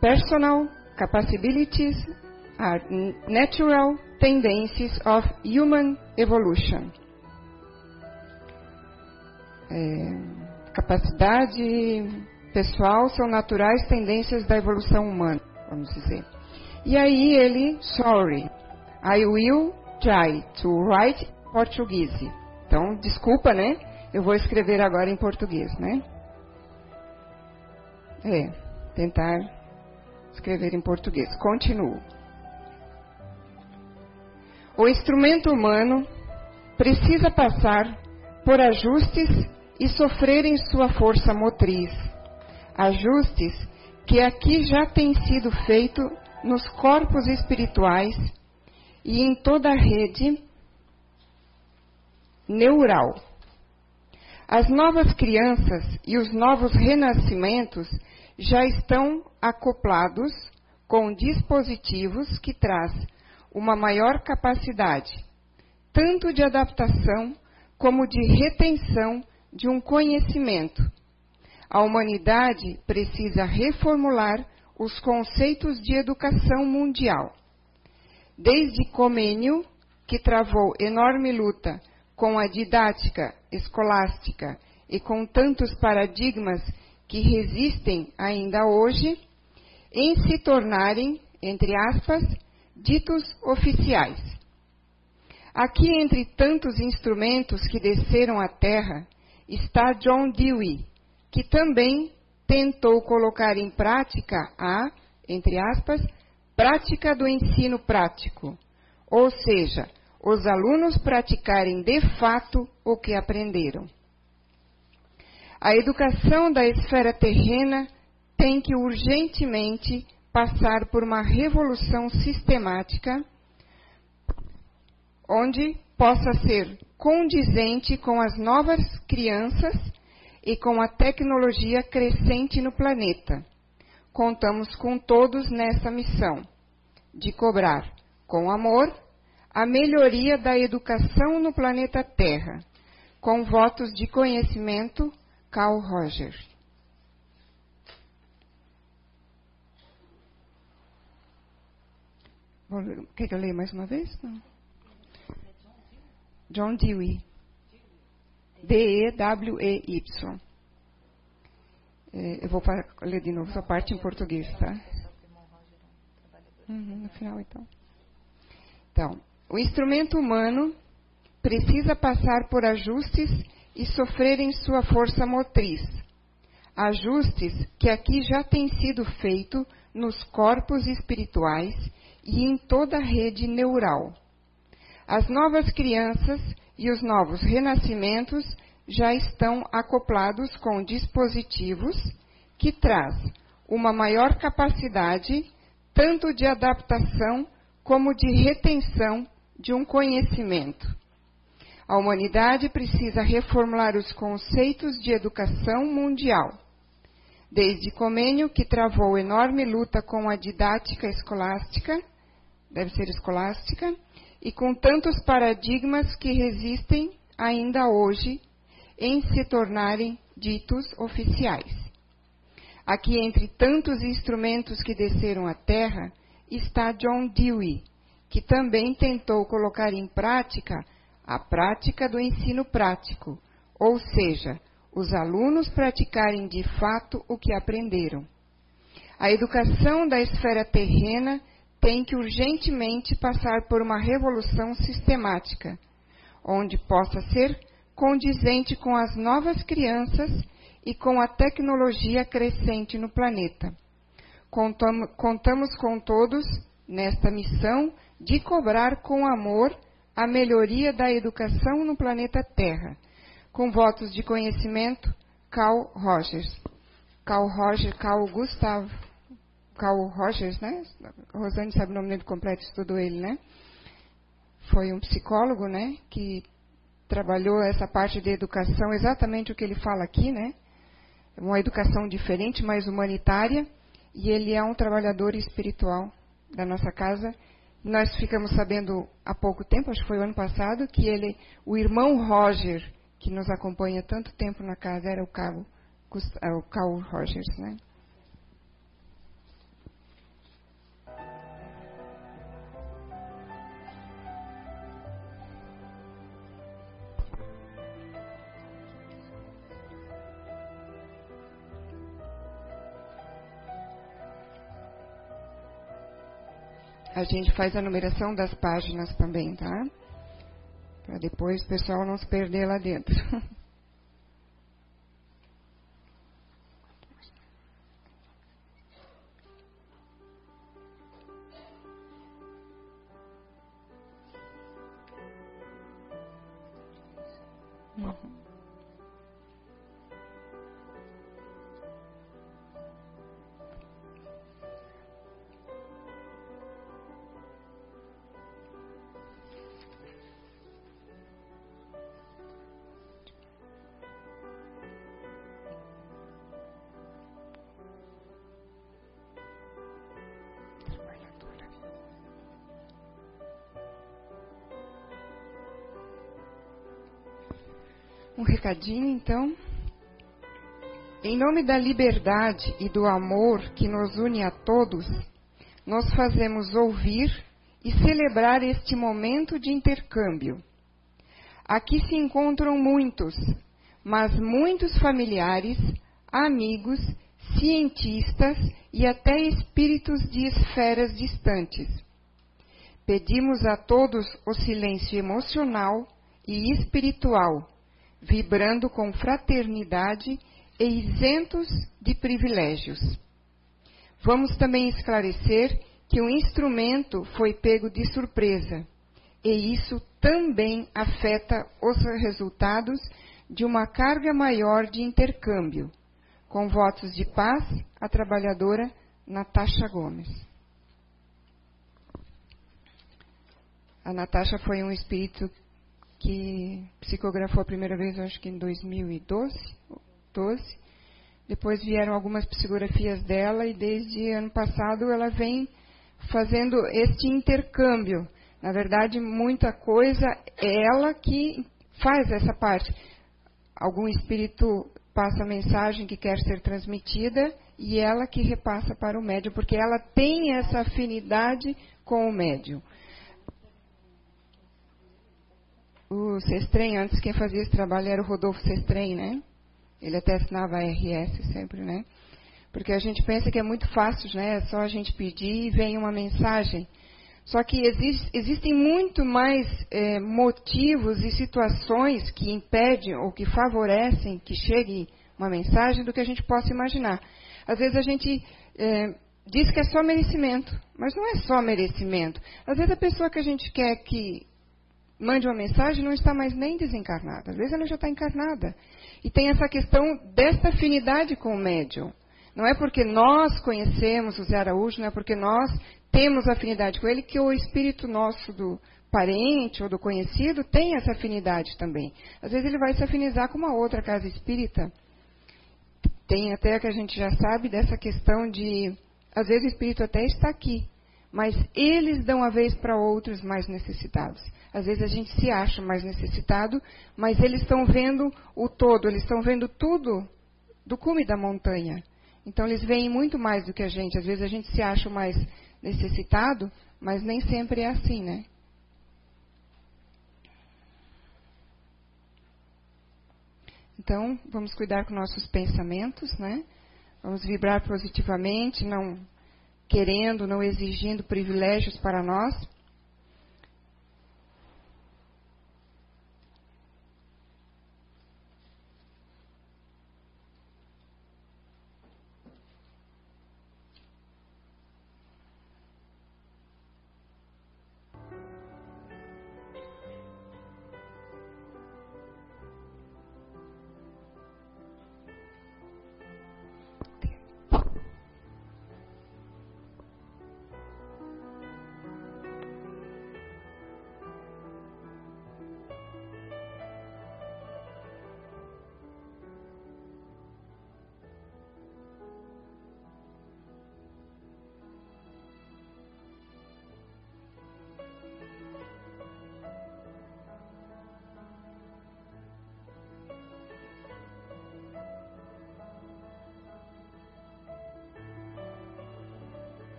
Personal capabilities are natural tendencies of human evolution. É, capacidade pessoal são naturais tendências da evolução humana, vamos dizer. E aí ele, sorry, I will try to write Portuguese. Então, desculpa, né? Eu vou escrever agora em português, né? É, tentar escrever em português. Continuo. O instrumento humano precisa passar por ajustes e sofrer em sua força motriz. Ajustes que aqui já têm sido feito nos corpos espirituais e em toda a rede neural. As novas crianças e os novos renascimentos já estão acoplados com dispositivos que trazem uma maior capacidade, tanto de adaptação como de retenção de um conhecimento. A humanidade precisa reformular os conceitos de educação mundial. Desde Comênio, que travou enorme luta com a didática escolástica e com tantos paradigmas que resistem ainda hoje, em se tornarem, entre aspas, ditos oficiais. Aqui, entre tantos instrumentos que desceram à terra, está John Dewey, que também tentou colocar em prática a, entre aspas, prática do ensino prático, ou seja, os alunos praticarem de fato o que aprenderam. A educação da esfera terrena tem que urgentemente passar por uma revolução sistemática onde possa ser condizente com as novas crianças e com a tecnologia crescente no planeta. Contamos com todos nessa missão de cobrar, com amor, a melhoria da educação no planeta Terra, com votos de conhecimento, Carl Rogers. Quer que eu leia mais uma vez? Não. John Dewey. D-E-W-E-Y. É, eu vou ler de novo essa parte em português, tá? Uhum, no final, então. Então, o instrumento humano precisa passar por ajustes e sofrer em sua força motriz. Ajustes que aqui já têm sido feitos nos corpos espirituais e em toda a rede neural. As novas crianças e os novos renascimentos já estão acoplados com dispositivos que traz uma maior capacidade tanto de adaptação como de retenção de um conhecimento. A humanidade precisa reformular os conceitos de educação mundial. Desde Comênio, que travou enorme luta com a didática escolástica, deve ser escolástica, e com tantos paradigmas que resistem ainda hoje em se tornarem ditos oficiais. Aqui, entre tantos instrumentos que desceram à Terra, está John Dewey, que também tentou colocar em prática a prática do ensino prático, ou seja, os alunos praticarem de fato o que aprenderam. A educação da esfera terrena tem que urgentemente passar por uma revolução sistemática, onde possa ser condizente com as novas crianças e com a tecnologia crescente no planeta. Contamos com todos nesta missão de cobrar com amor a melhoria da educação no planeta Terra. Com votos de conhecimento, Carl Rogers. Carl Rogers, Carl Gustav, Carl Rogers, né? Rosane sabe o nome dele completo, estudou ele, né? Foi um psicólogo, né? Que trabalhou essa parte de educação, exatamente o que ele fala aqui, né? Uma educação diferente, mais humanitária, e ele é um trabalhador espiritual da nossa casa. Nós ficamos sabendo há pouco tempo, acho que foi o ano passado, que ele, o irmão Roger, que nos acompanha tanto tempo na casa, era o Carl, é, o Carl Rogers, né? a gente faz a numeração das páginas também, tá? Para depois o pessoal não se perder lá dentro. <laughs> Um recadinho, então. Em nome da liberdade e do amor que nos une a todos, nós fazemos ouvir e celebrar este momento de intercâmbio. Aqui se encontram muitos, mas muitos familiares, amigos, cientistas e até espíritos de esferas distantes. Pedimos a todos o silêncio emocional e espiritual vibrando com fraternidade e isentos de privilégios. Vamos também esclarecer que o instrumento foi pego de surpresa, e isso também afeta os resultados de uma carga maior de intercâmbio. Com votos de paz, a trabalhadora Natasha Gomes. A Natasha foi um espírito que psicografou a primeira vez, acho que em 2012. 12. Depois vieram algumas psicografias dela e desde ano passado ela vem fazendo este intercâmbio. Na verdade, muita coisa é ela que faz essa parte. Algum espírito passa a mensagem que quer ser transmitida e ela que repassa para o médium, porque ela tem essa afinidade com o médium. O Sestrem, antes quem fazia esse trabalho era o Rodolfo Sestrem, né? Ele até assinava a RS sempre, né? Porque a gente pensa que é muito fácil, né? É só a gente pedir e vem uma mensagem. Só que existe, existem muito mais é, motivos e situações que impedem ou que favorecem que chegue uma mensagem do que a gente possa imaginar. Às vezes a gente é, diz que é só merecimento, mas não é só merecimento. Às vezes a pessoa que a gente quer que mande uma mensagem não está mais nem desencarnada. Às vezes ela já está encarnada. E tem essa questão desta afinidade com o médium. Não é porque nós conhecemos o Zé Araújo, não é porque nós temos afinidade com ele que o espírito nosso do parente ou do conhecido tem essa afinidade também. Às vezes ele vai se afinizar com uma outra casa espírita. Tem até que a gente já sabe dessa questão de, às vezes o espírito até está aqui, mas eles dão a vez para outros mais necessitados. Às vezes a gente se acha mais necessitado, mas eles estão vendo o todo, eles estão vendo tudo do cume da montanha. Então eles veem muito mais do que a gente. Às vezes a gente se acha mais necessitado, mas nem sempre é assim, né? Então, vamos cuidar com nossos pensamentos, né? Vamos vibrar positivamente, não querendo, não exigindo privilégios para nós.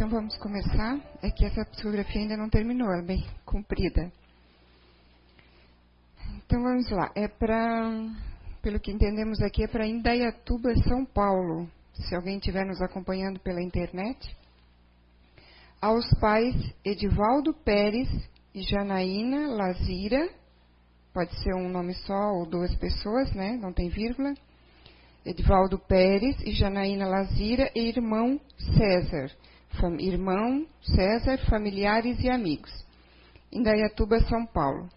Então vamos começar. É que essa psicografia ainda não terminou, ela é bem comprida. Então vamos lá. É para, pelo que entendemos aqui, é para Indaiatuba, São Paulo. Se alguém estiver nos acompanhando pela internet. Aos pais Edivaldo Pérez e Janaína Lazira, pode ser um nome só ou duas pessoas, né? Não tem vírgula. Edivaldo Pérez e Janaína Lazira e irmão César. Irmão César, familiares e amigos. Indaiatuba, São Paulo.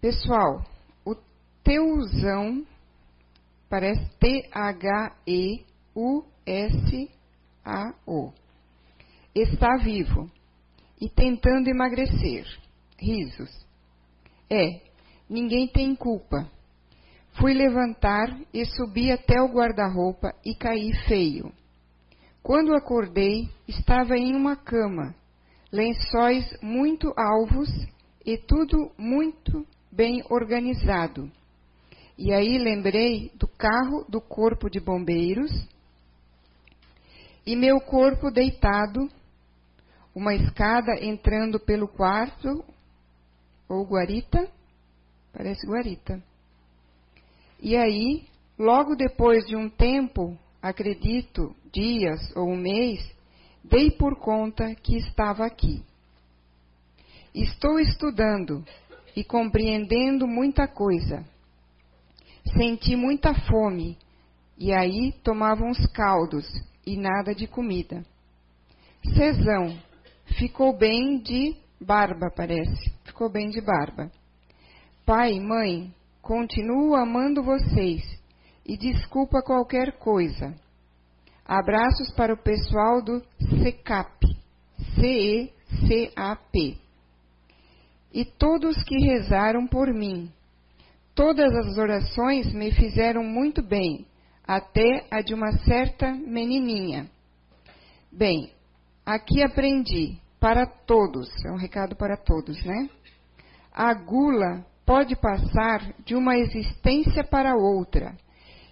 Pessoal, o Teuzão parece T-H-E-U-S-A-O. Está vivo e tentando emagrecer. Risos. É, ninguém tem culpa. Fui levantar e subi até o guarda-roupa e caí feio. Quando acordei, estava em uma cama, lençóis muito alvos e tudo muito bem organizado. E aí lembrei do carro do corpo de bombeiros e meu corpo deitado, uma escada entrando pelo quarto, ou guarita, parece guarita. E aí, logo depois de um tempo, acredito, dias ou um mês, dei por conta que estava aqui. Estou estudando e compreendendo muita coisa. Senti muita fome e aí tomava uns caldos e nada de comida. Cesão ficou bem de barba, parece. Ficou bem de barba. Pai, mãe, continuo amando vocês e desculpa qualquer coisa. Abraços para o pessoal do CECAP, C-E-C-A-P e todos que rezaram por mim. Todas as orações me fizeram muito bem, até a de uma certa menininha. Bem, aqui aprendi para todos, é um recado para todos, né? A gula pode passar de uma existência para outra,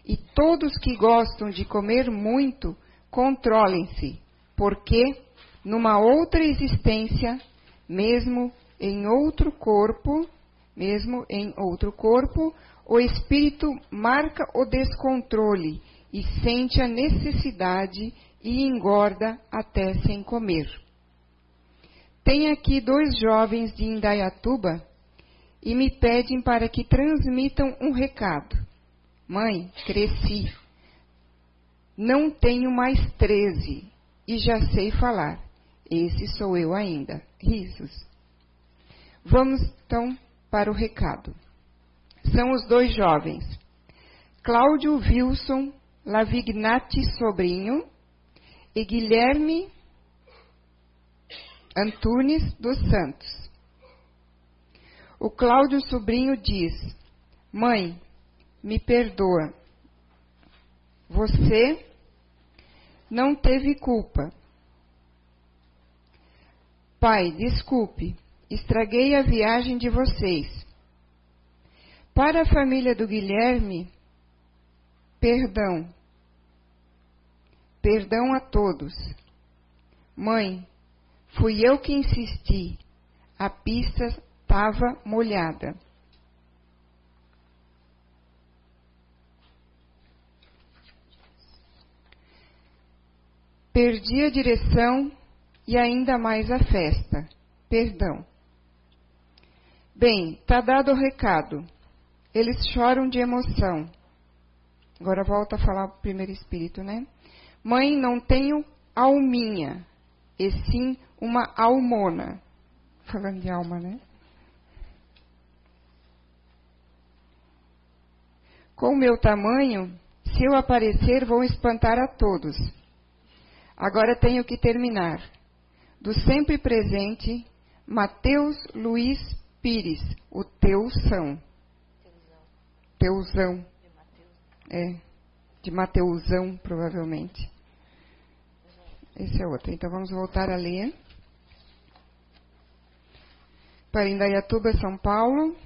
e todos que gostam de comer muito, controlem-se, porque numa outra existência, mesmo em outro corpo, mesmo em outro corpo, o espírito marca o descontrole e sente a necessidade e engorda até sem comer. Tem aqui dois jovens de Indaiatuba e me pedem para que transmitam um recado. Mãe, cresci. Não tenho mais treze e já sei falar. Esse sou eu ainda. Risos. Vamos então para o recado. São os dois jovens. Cláudio Wilson Lavignati Sobrinho e Guilherme Antunes dos Santos. O Cláudio Sobrinho diz: Mãe, me perdoa. Você não teve culpa. Pai, desculpe estraguei a viagem de vocês. Para a família do Guilherme, perdão. Perdão a todos. Mãe, fui eu que insisti. A pista estava molhada. Perdi a direção e ainda mais a festa. Perdão. Bem, está dado o recado. Eles choram de emoção. Agora volta a falar o primeiro espírito, né? Mãe, não tenho alminha, e sim uma almona. Falando de alma, né? Com o meu tamanho, se eu aparecer, vou espantar a todos. Agora tenho que terminar. Do sempre presente, Mateus Luiz Pires, o Teusão. Teusão. É, de Mateusão, provavelmente. Esse é outro. Então vamos voltar a ler. Para Indaiatuba, São Paulo.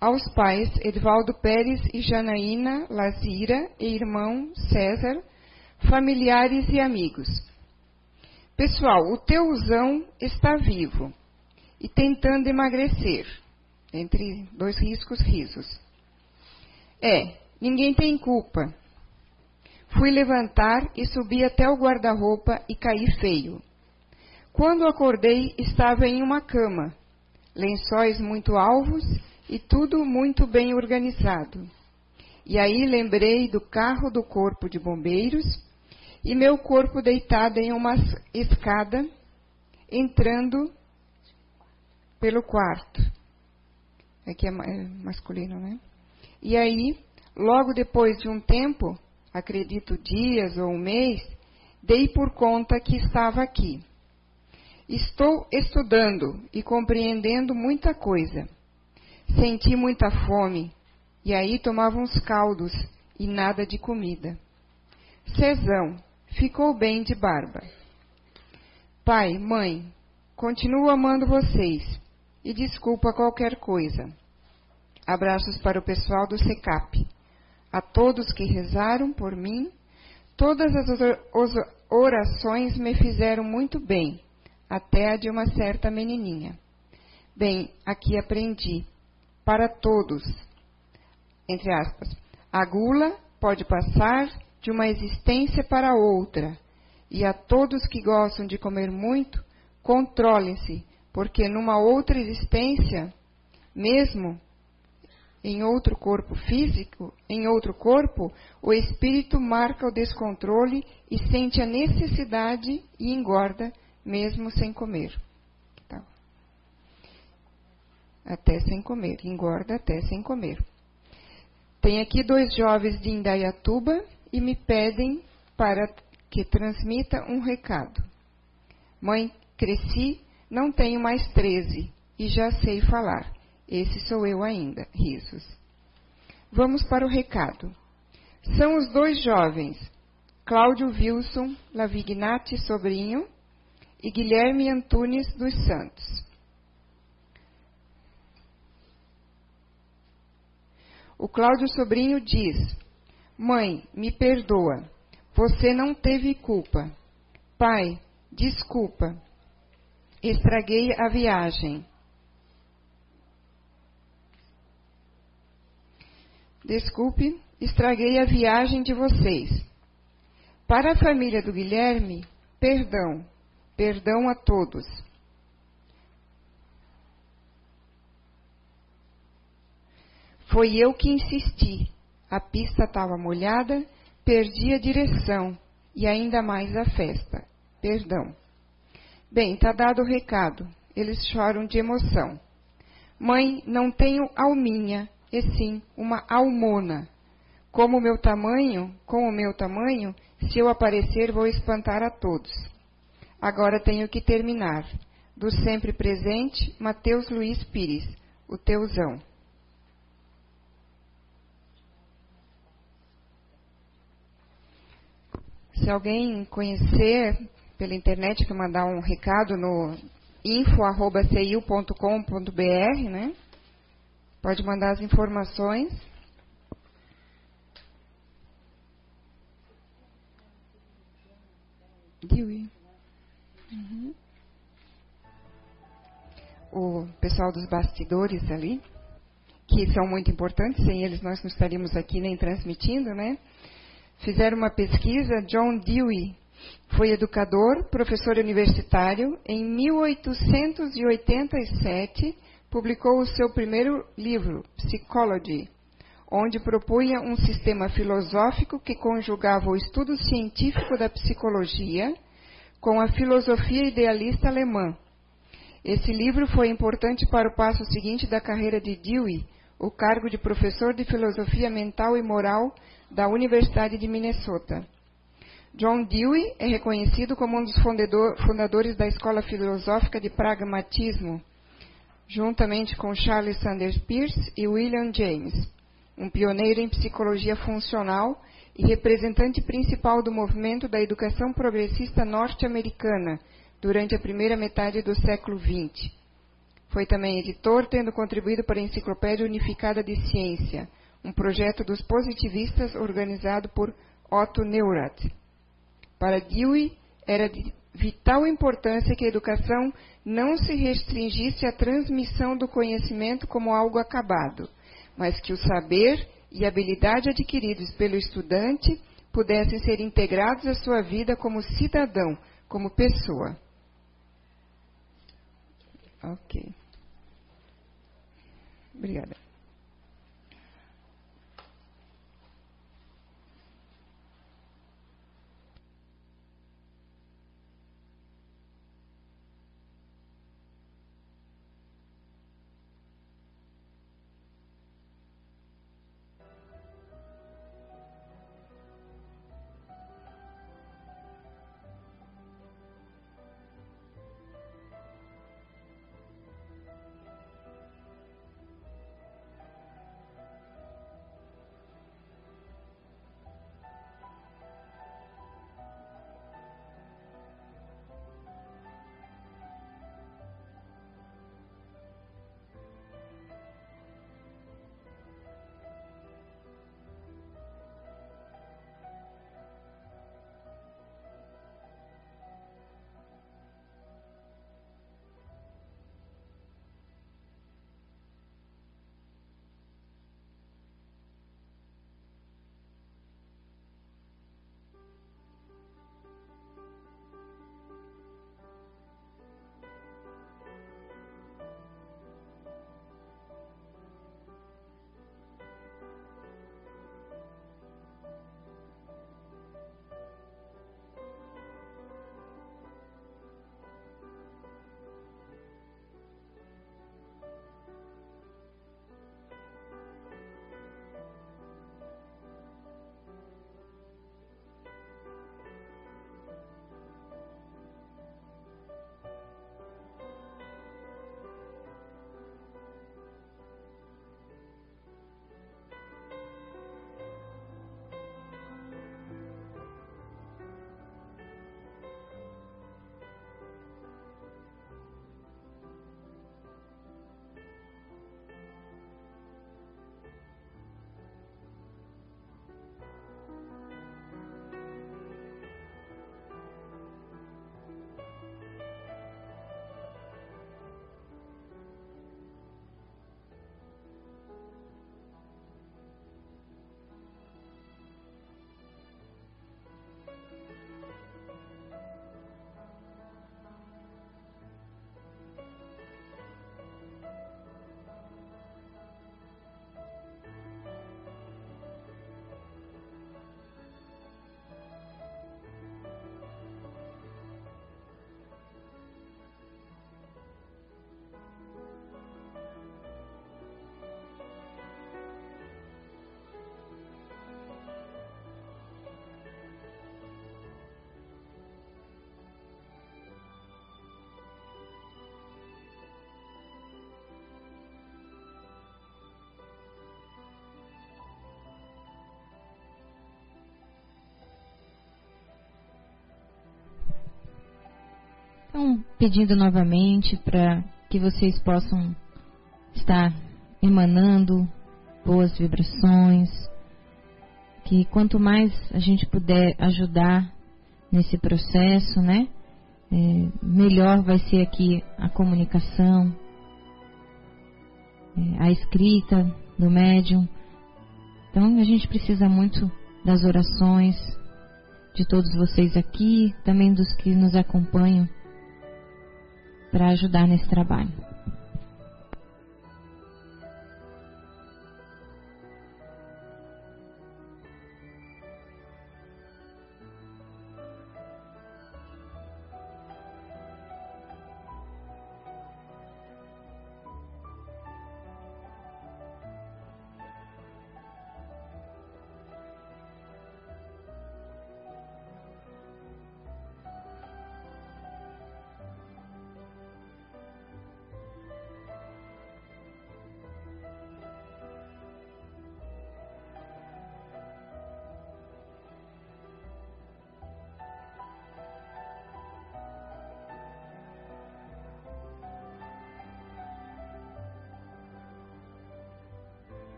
Aos pais Edvaldo Pérez e Janaína Lazira e irmão César, familiares e amigos. Pessoal, o teuzão está vivo e tentando emagrecer. Entre dois riscos, risos. É, ninguém tem culpa. Fui levantar e subi até o guarda-roupa e caí feio. Quando acordei, estava em uma cama, lençóis muito alvos e tudo muito bem organizado. E aí lembrei do carro do corpo de bombeiros e meu corpo deitado em uma escada, entrando pelo quarto. Aqui é, é masculino, né? E aí, logo depois de um tempo, acredito dias ou um mês, dei por conta que estava aqui. Estou estudando e compreendendo muita coisa. Senti muita fome e aí tomava uns caldos e nada de comida. Cezão ficou bem de barba. Pai, mãe, continuo amando vocês e desculpa qualquer coisa. Abraços para o pessoal do SECAP. A todos que rezaram por mim, todas as orações me fizeram muito bem, até a de uma certa menininha. Bem, aqui aprendi. Para todos, entre aspas, a gula pode passar de uma existência para outra. E a todos que gostam de comer muito, controlem-se, porque numa outra existência, mesmo em outro corpo físico, em outro corpo, o espírito marca o descontrole e sente a necessidade e engorda, mesmo sem comer. Tá. Até sem comer, engorda até sem comer. Tem aqui dois jovens de Indaiatuba e me pedem para que transmita um recado. Mãe, cresci, não tenho mais 13 e já sei falar. Esse sou eu ainda. Risos. Vamos para o recado. São os dois jovens, Cláudio Wilson Lavignati Sobrinho e Guilherme Antunes dos Santos. O Cláudio Sobrinho diz: Mãe, me perdoa. Você não teve culpa. Pai, desculpa. Estraguei a viagem. Desculpe, estraguei a viagem de vocês. Para a família do Guilherme, perdão. Perdão a todos. Foi eu que insisti. A pista estava molhada, perdi a direção e ainda mais a festa. Perdão. Bem, está dado o recado. Eles choram de emoção. Mãe, não tenho alminha, e sim uma almona. Como o meu tamanho, com o meu tamanho, se eu aparecer vou espantar a todos. Agora tenho que terminar. Do sempre presente, Mateus Luiz Pires, o teuzão. Se alguém conhecer pela internet, que mandar um recado no info.ciu.com.br, né? Pode mandar as informações. Uhum. O pessoal dos bastidores ali, que são muito importantes, sem eles nós não estaríamos aqui nem transmitindo, né? Fizeram uma pesquisa, John Dewey foi educador, professor universitário. Em 1887, publicou o seu primeiro livro, Psychology, onde propunha um sistema filosófico que conjugava o estudo científico da psicologia com a filosofia idealista alemã. Esse livro foi importante para o passo seguinte da carreira de Dewey, o cargo de professor de filosofia mental e moral da Universidade de Minnesota. John Dewey é reconhecido como um dos fundadores da Escola Filosófica de Pragmatismo, juntamente com Charles Sanders Peirce e William James, um pioneiro em psicologia funcional e representante principal do movimento da educação progressista norte-americana durante a primeira metade do século XX. Foi também editor, tendo contribuído para a Enciclopédia Unificada de Ciência, um projeto dos positivistas organizado por Otto Neurath. Para Dewey, era, vital importância que a educação não se restringisse à transmissão do conhecimento como algo acabado, mas que o saber e habilidade adquiridos pelo estudante pudessem ser integrados à sua vida como cidadão, como pessoa. Ok. Obrigada. Então, pedindo novamente para que vocês possam estar emanando boas vibrações, que quanto mais a gente puder ajudar nesse processo, né, é, melhor vai ser aqui a comunicação, é, a escrita do médium. Então a gente precisa muito das orações de todos vocês aqui, também dos que nos acompanham para ajudar nesse trabalho.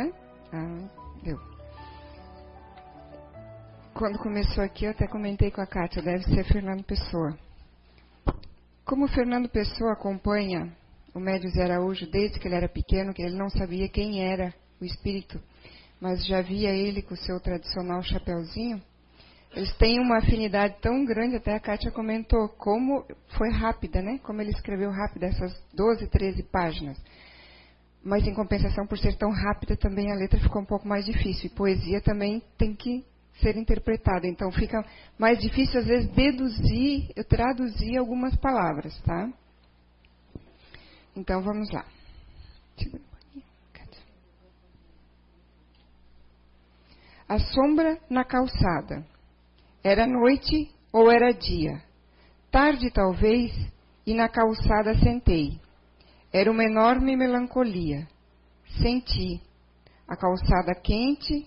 Ah, deu. Quando começou aqui, eu até comentei com a Kátia, deve ser Fernando Pessoa. Como Fernando Pessoa acompanha o Médio Zé Araújo desde que ele era pequeno, que ele não sabia quem era o espírito, mas já via ele com o seu tradicional chapéuzinho, eles têm uma afinidade tão grande, até a Kátia comentou, como foi rápida, né? Como ele escreveu rápido essas 12, 13 páginas. Mas em compensação, por ser tão rápida, também a letra ficou um pouco mais difícil. E poesia também tem que ser interpretada. Então fica mais difícil, às vezes, deduzir, eu traduzir algumas palavras, tá? Então vamos lá. A sombra na calçada. Era noite ou era dia? Tarde, talvez, e na calçada sentei. Era uma enorme melancolia. Senti a calçada quente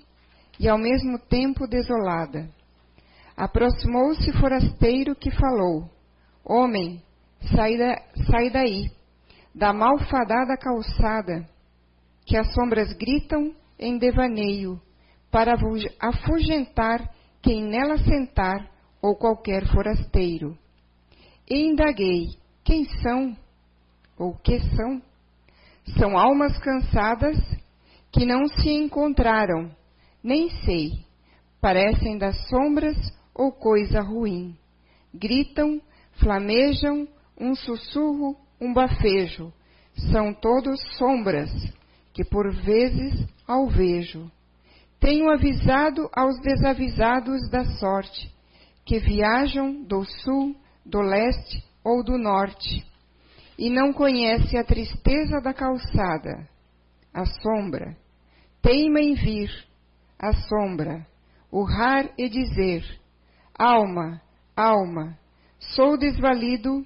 e ao mesmo tempo desolada. Aproximou-se forasteiro que falou: Homem, sai, da, sai daí, da malfadada calçada, que as sombras gritam em devaneio, para afugentar quem nela sentar ou qualquer forasteiro. E indaguei: quem são? Ou que são? São almas cansadas que não se encontraram, nem sei, parecem das sombras ou coisa ruim. Gritam, flamejam, um sussurro, um bafejo. São todos sombras que por vezes alvejo. Tenho avisado aos desavisados da sorte, que viajam do sul, do leste ou do norte, e não conhece a tristeza da calçada, a sombra. Teima em vir, a sombra, urrar e dizer: Alma, alma, sou desvalido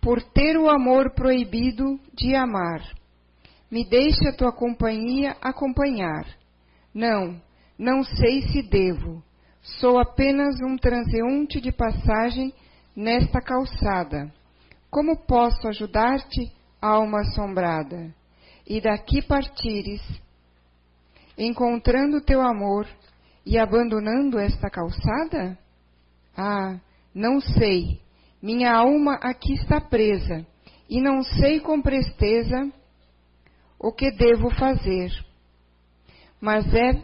por ter o amor proibido de amar. Me deixa tua companhia acompanhar não, não sei se devo. Sou apenas um transeunte de passagem nesta calçada. Como posso ajudar-te, alma assombrada? E daqui partires, encontrando teu amor e abandonando esta calçada? Ah, não sei. Minha alma aqui está presa e não sei com presteza o que devo fazer mas é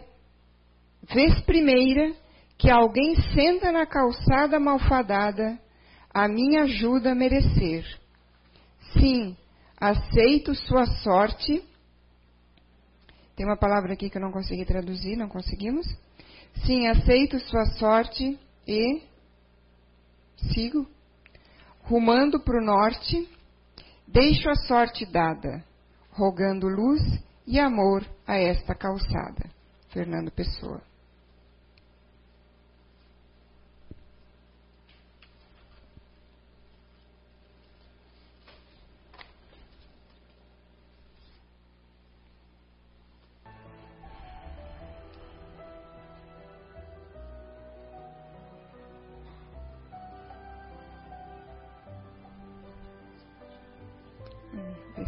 vez primeira que alguém senta na calçada malfadada a minha ajuda merecer. Sim, aceito sua sorte. Tem uma palavra aqui que eu não consegui traduzir, não conseguimos? Sim, aceito sua sorte e sigo rumando para o norte. Deixo a sorte dada, rogando luz e amor a esta calçada. Fernando Pessoa. Hum,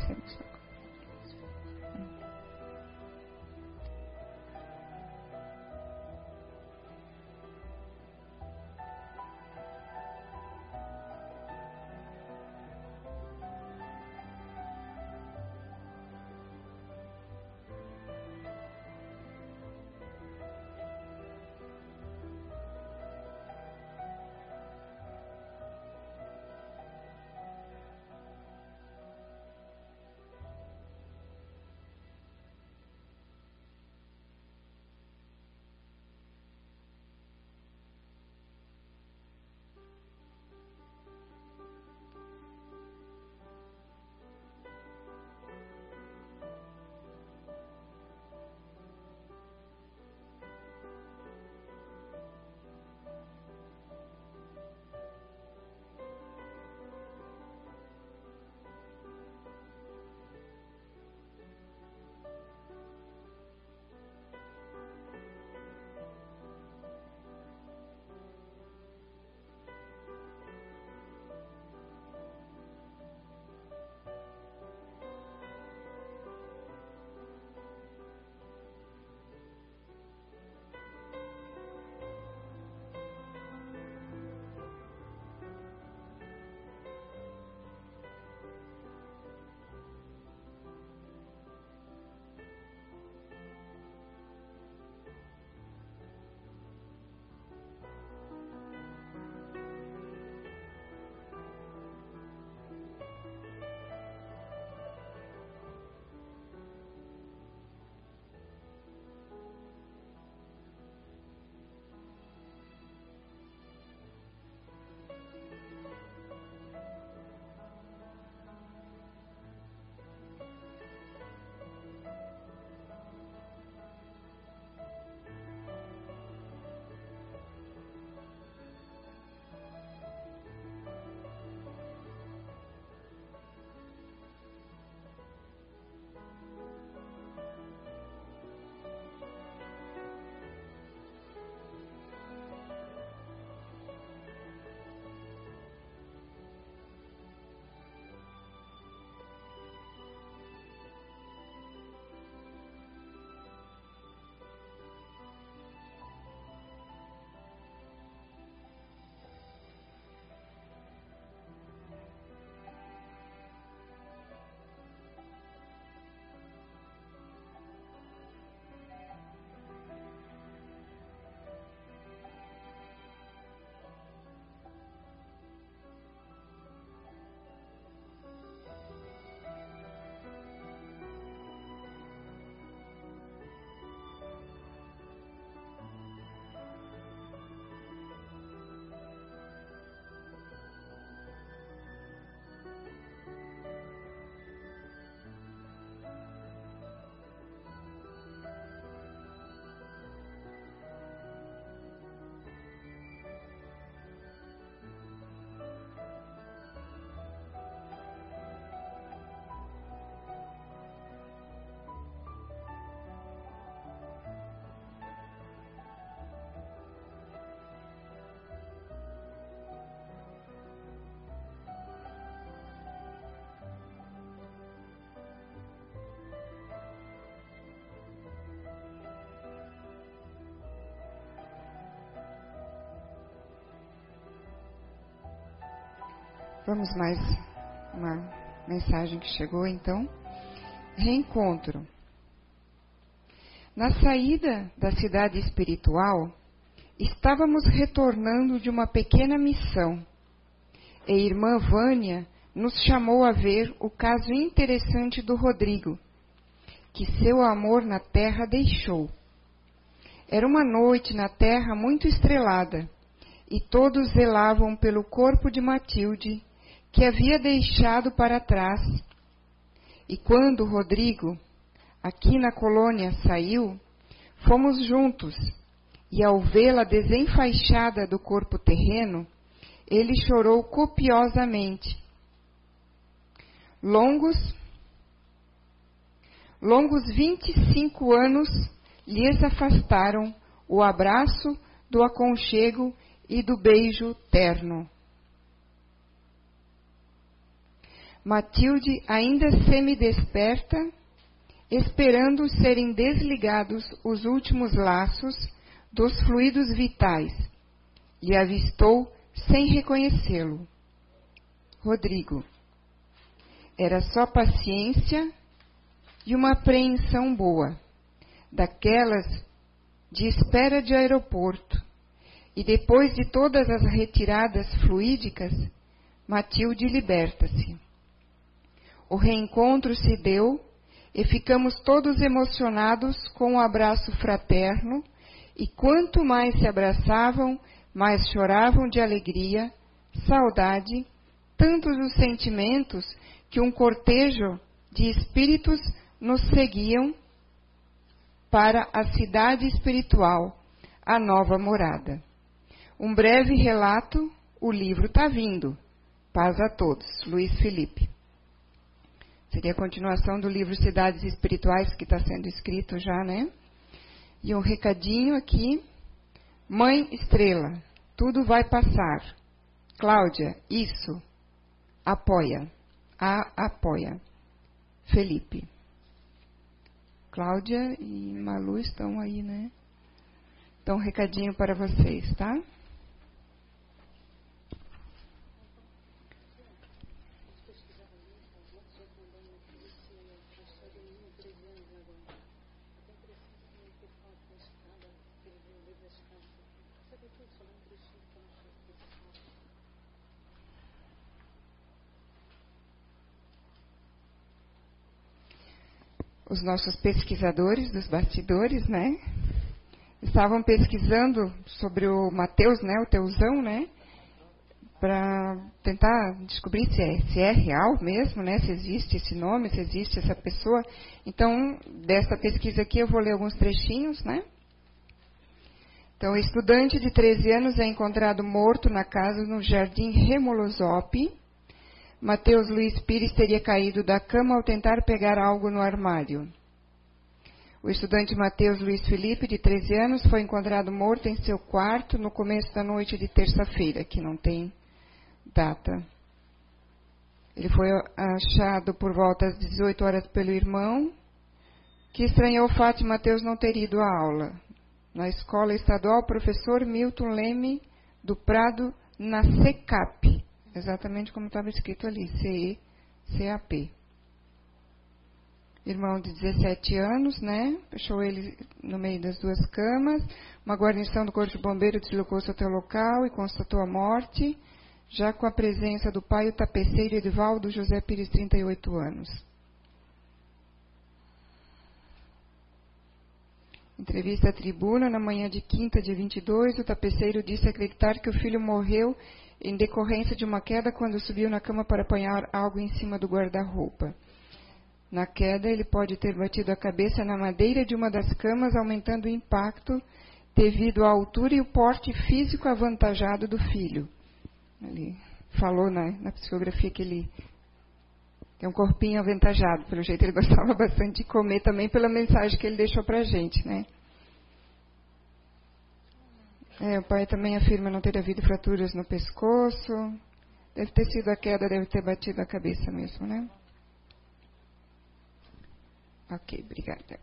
Vamos mais uma mensagem que chegou então. Reencontro. Na saída da cidade espiritual, estávamos retornando de uma pequena missão. E irmã Vânia nos chamou a ver o caso interessante do Rodrigo, que seu amor na terra deixou. Era uma noite na terra muito estrelada, e todos zelavam pelo corpo de Matilde, que havia deixado para trás. E quando Rodrigo, aqui na colônia, saiu, fomos juntos, e ao vê-la desenfaixada do corpo terreno, ele chorou copiosamente. Longos, longos vinte e cinco anos lhes afastaram o abraço do aconchego e do beijo terno. Matilde, ainda semi-desperta, esperando serem desligados os últimos laços dos fluidos vitais, lhe avistou sem reconhecê-lo. Rodrigo. Era só paciência e uma apreensão boa, daquelas de espera de aeroporto. E depois de todas as retiradas fluídicas, Matilde liberta-se. O reencontro se deu e ficamos todos emocionados com o um abraço fraterno, e quanto mais se abraçavam, mais choravam de alegria, saudade, tantos os sentimentos que um cortejo de espíritos nos seguiam para a cidade espiritual, a nova morada. Um breve relato, o livro está vindo. Paz a todos. Luiz Felipe. Seria a continuação do livro Cidades Espirituais, que está sendo escrito já, né? E um recadinho aqui. Mãe Estrela, tudo vai passar. Cláudia, isso. Apoia. A apoia. Felipe. Cláudia e Malu estão aí, né? Então, um recadinho para vocês, tá? Os nossos pesquisadores dos bastidores, né? Estavam pesquisando sobre o Mateus, né? O Teusão, né? Para tentar descobrir se é, se é real mesmo, né? Se existe esse nome, se existe essa pessoa. Então, dessa pesquisa aqui eu vou ler alguns trechinhos, né? Então, estudante de 13 anos é encontrado morto na casa no Jardim Remolosope, Mateus Luiz Pires teria caído da cama ao tentar pegar algo no armário. O estudante Mateus Luiz Felipe, de 13 anos, foi encontrado morto em seu quarto no começo da noite de terça-feira, que não tem data. Ele foi achado por volta às 18 horas pelo irmão, que estranhou o fato de Mateus não ter ido à aula. Na escola estadual, professor Milton Leme do Prado, na SECAP, exatamente como estava escrito ali, C-E-C-A-P. Irmão de 17 anos, né? Fechou ele no meio das duas camas. Uma guarnição do Corpo de Bombeiro deslocou-se até o local e constatou a morte, já com a presença do pai, o tapeceiro Edivaldo José Pires, 38 anos. Entrevista à tribuna, na manhã de quinta, dia 22, o tapeceiro disse acreditar que o filho morreu em decorrência de uma queda quando subiu na cama para apanhar algo em cima do guarda-roupa. Na queda, ele pode ter batido a cabeça na madeira de uma das camas, aumentando o impacto devido à altura e o porte físico avantajado do filho. Ele falou na, na psicografia que ele tem um corpinho avantajado, pelo jeito ele <laughs> gostava bastante de comer também, pela mensagem que ele deixou para a gente, né? É, o pai também afirma não ter havido fraturas no pescoço. Deve ter sido a queda, deve ter batido a cabeça mesmo, né? Ok, obrigada.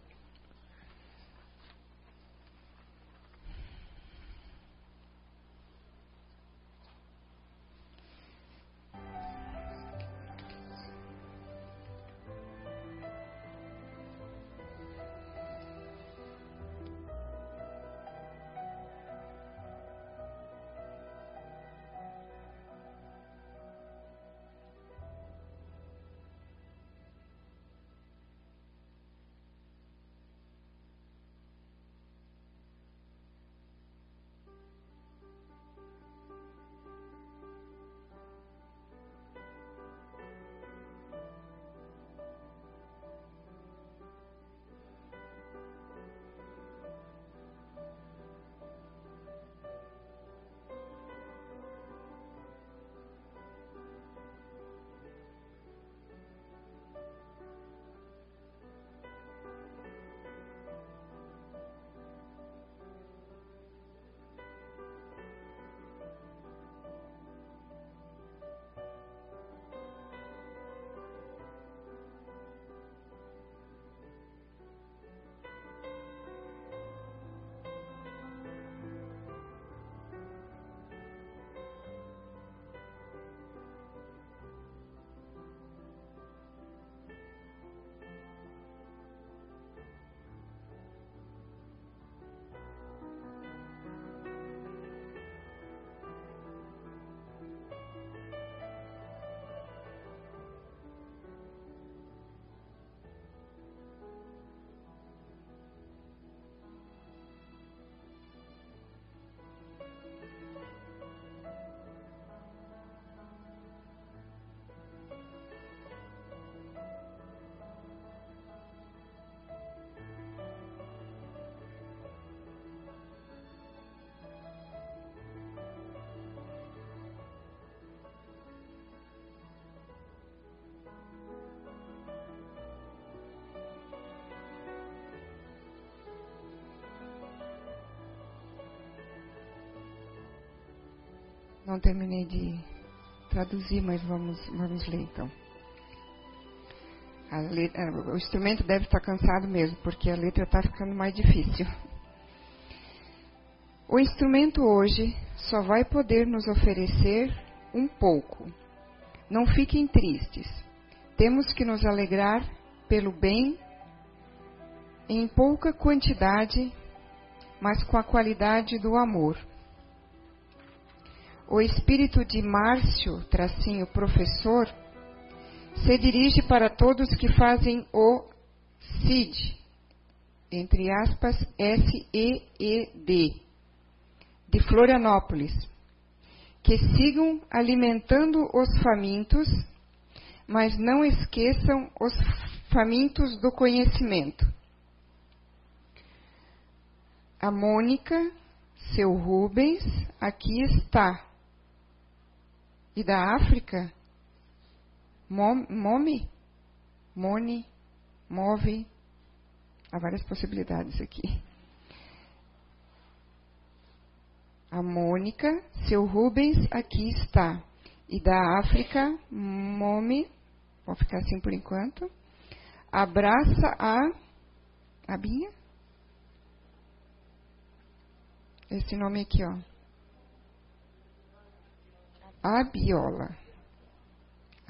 Não terminei de traduzir, mas vamos, vamos ler então. Letra, o instrumento deve estar cansado mesmo, porque a letra está ficando mais difícil. O instrumento hoje só vai poder nos oferecer um pouco. Não fiquem tristes. Temos que nos alegrar pelo bem em pouca quantidade, mas com a qualidade do amor. O espírito de Márcio, tracinho professor, se dirige para todos que fazem o SID, entre aspas, S-E-E-D, de Florianópolis, que sigam alimentando os famintos, mas não esqueçam os famintos do conhecimento. A Mônica, seu Rubens, aqui está. E da África? Mome? Mone? Move? Há várias possibilidades aqui. A Mônica, seu Rubens, aqui está. E da África, Mome, vou ficar assim por enquanto. Abraça a. A Binha? Esse nome aqui, ó. A Biola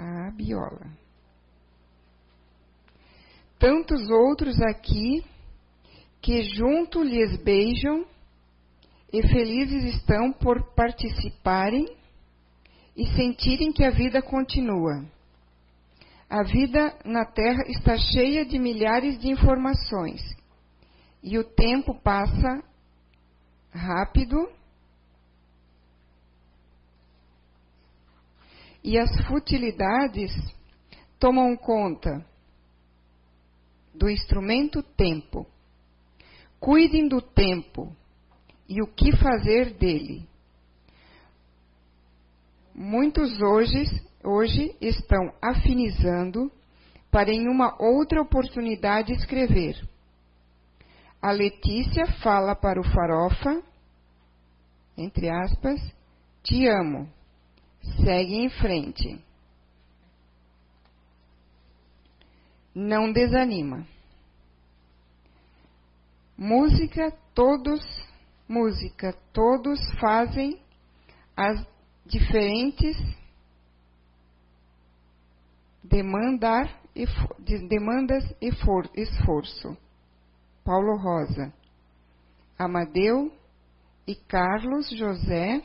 a Biola. Tantos outros aqui que junto lhes beijam e felizes estão por participarem e sentirem que a vida continua. A vida na Terra está cheia de milhares de informações e o tempo passa rápido e as futilidades tomam conta do instrumento tempo. Cuidem do tempo e o que fazer dele. Muitos hoje, hoje estão afinizando para em uma outra oportunidade escrever. A Letícia fala para o Farofa, entre aspas, te amo Segue em frente. Não desanima. Música, todos, música, todos fazem as diferentes demandar, demandas e for, esforço. Paulo Rosa. Amadeu e Carlos José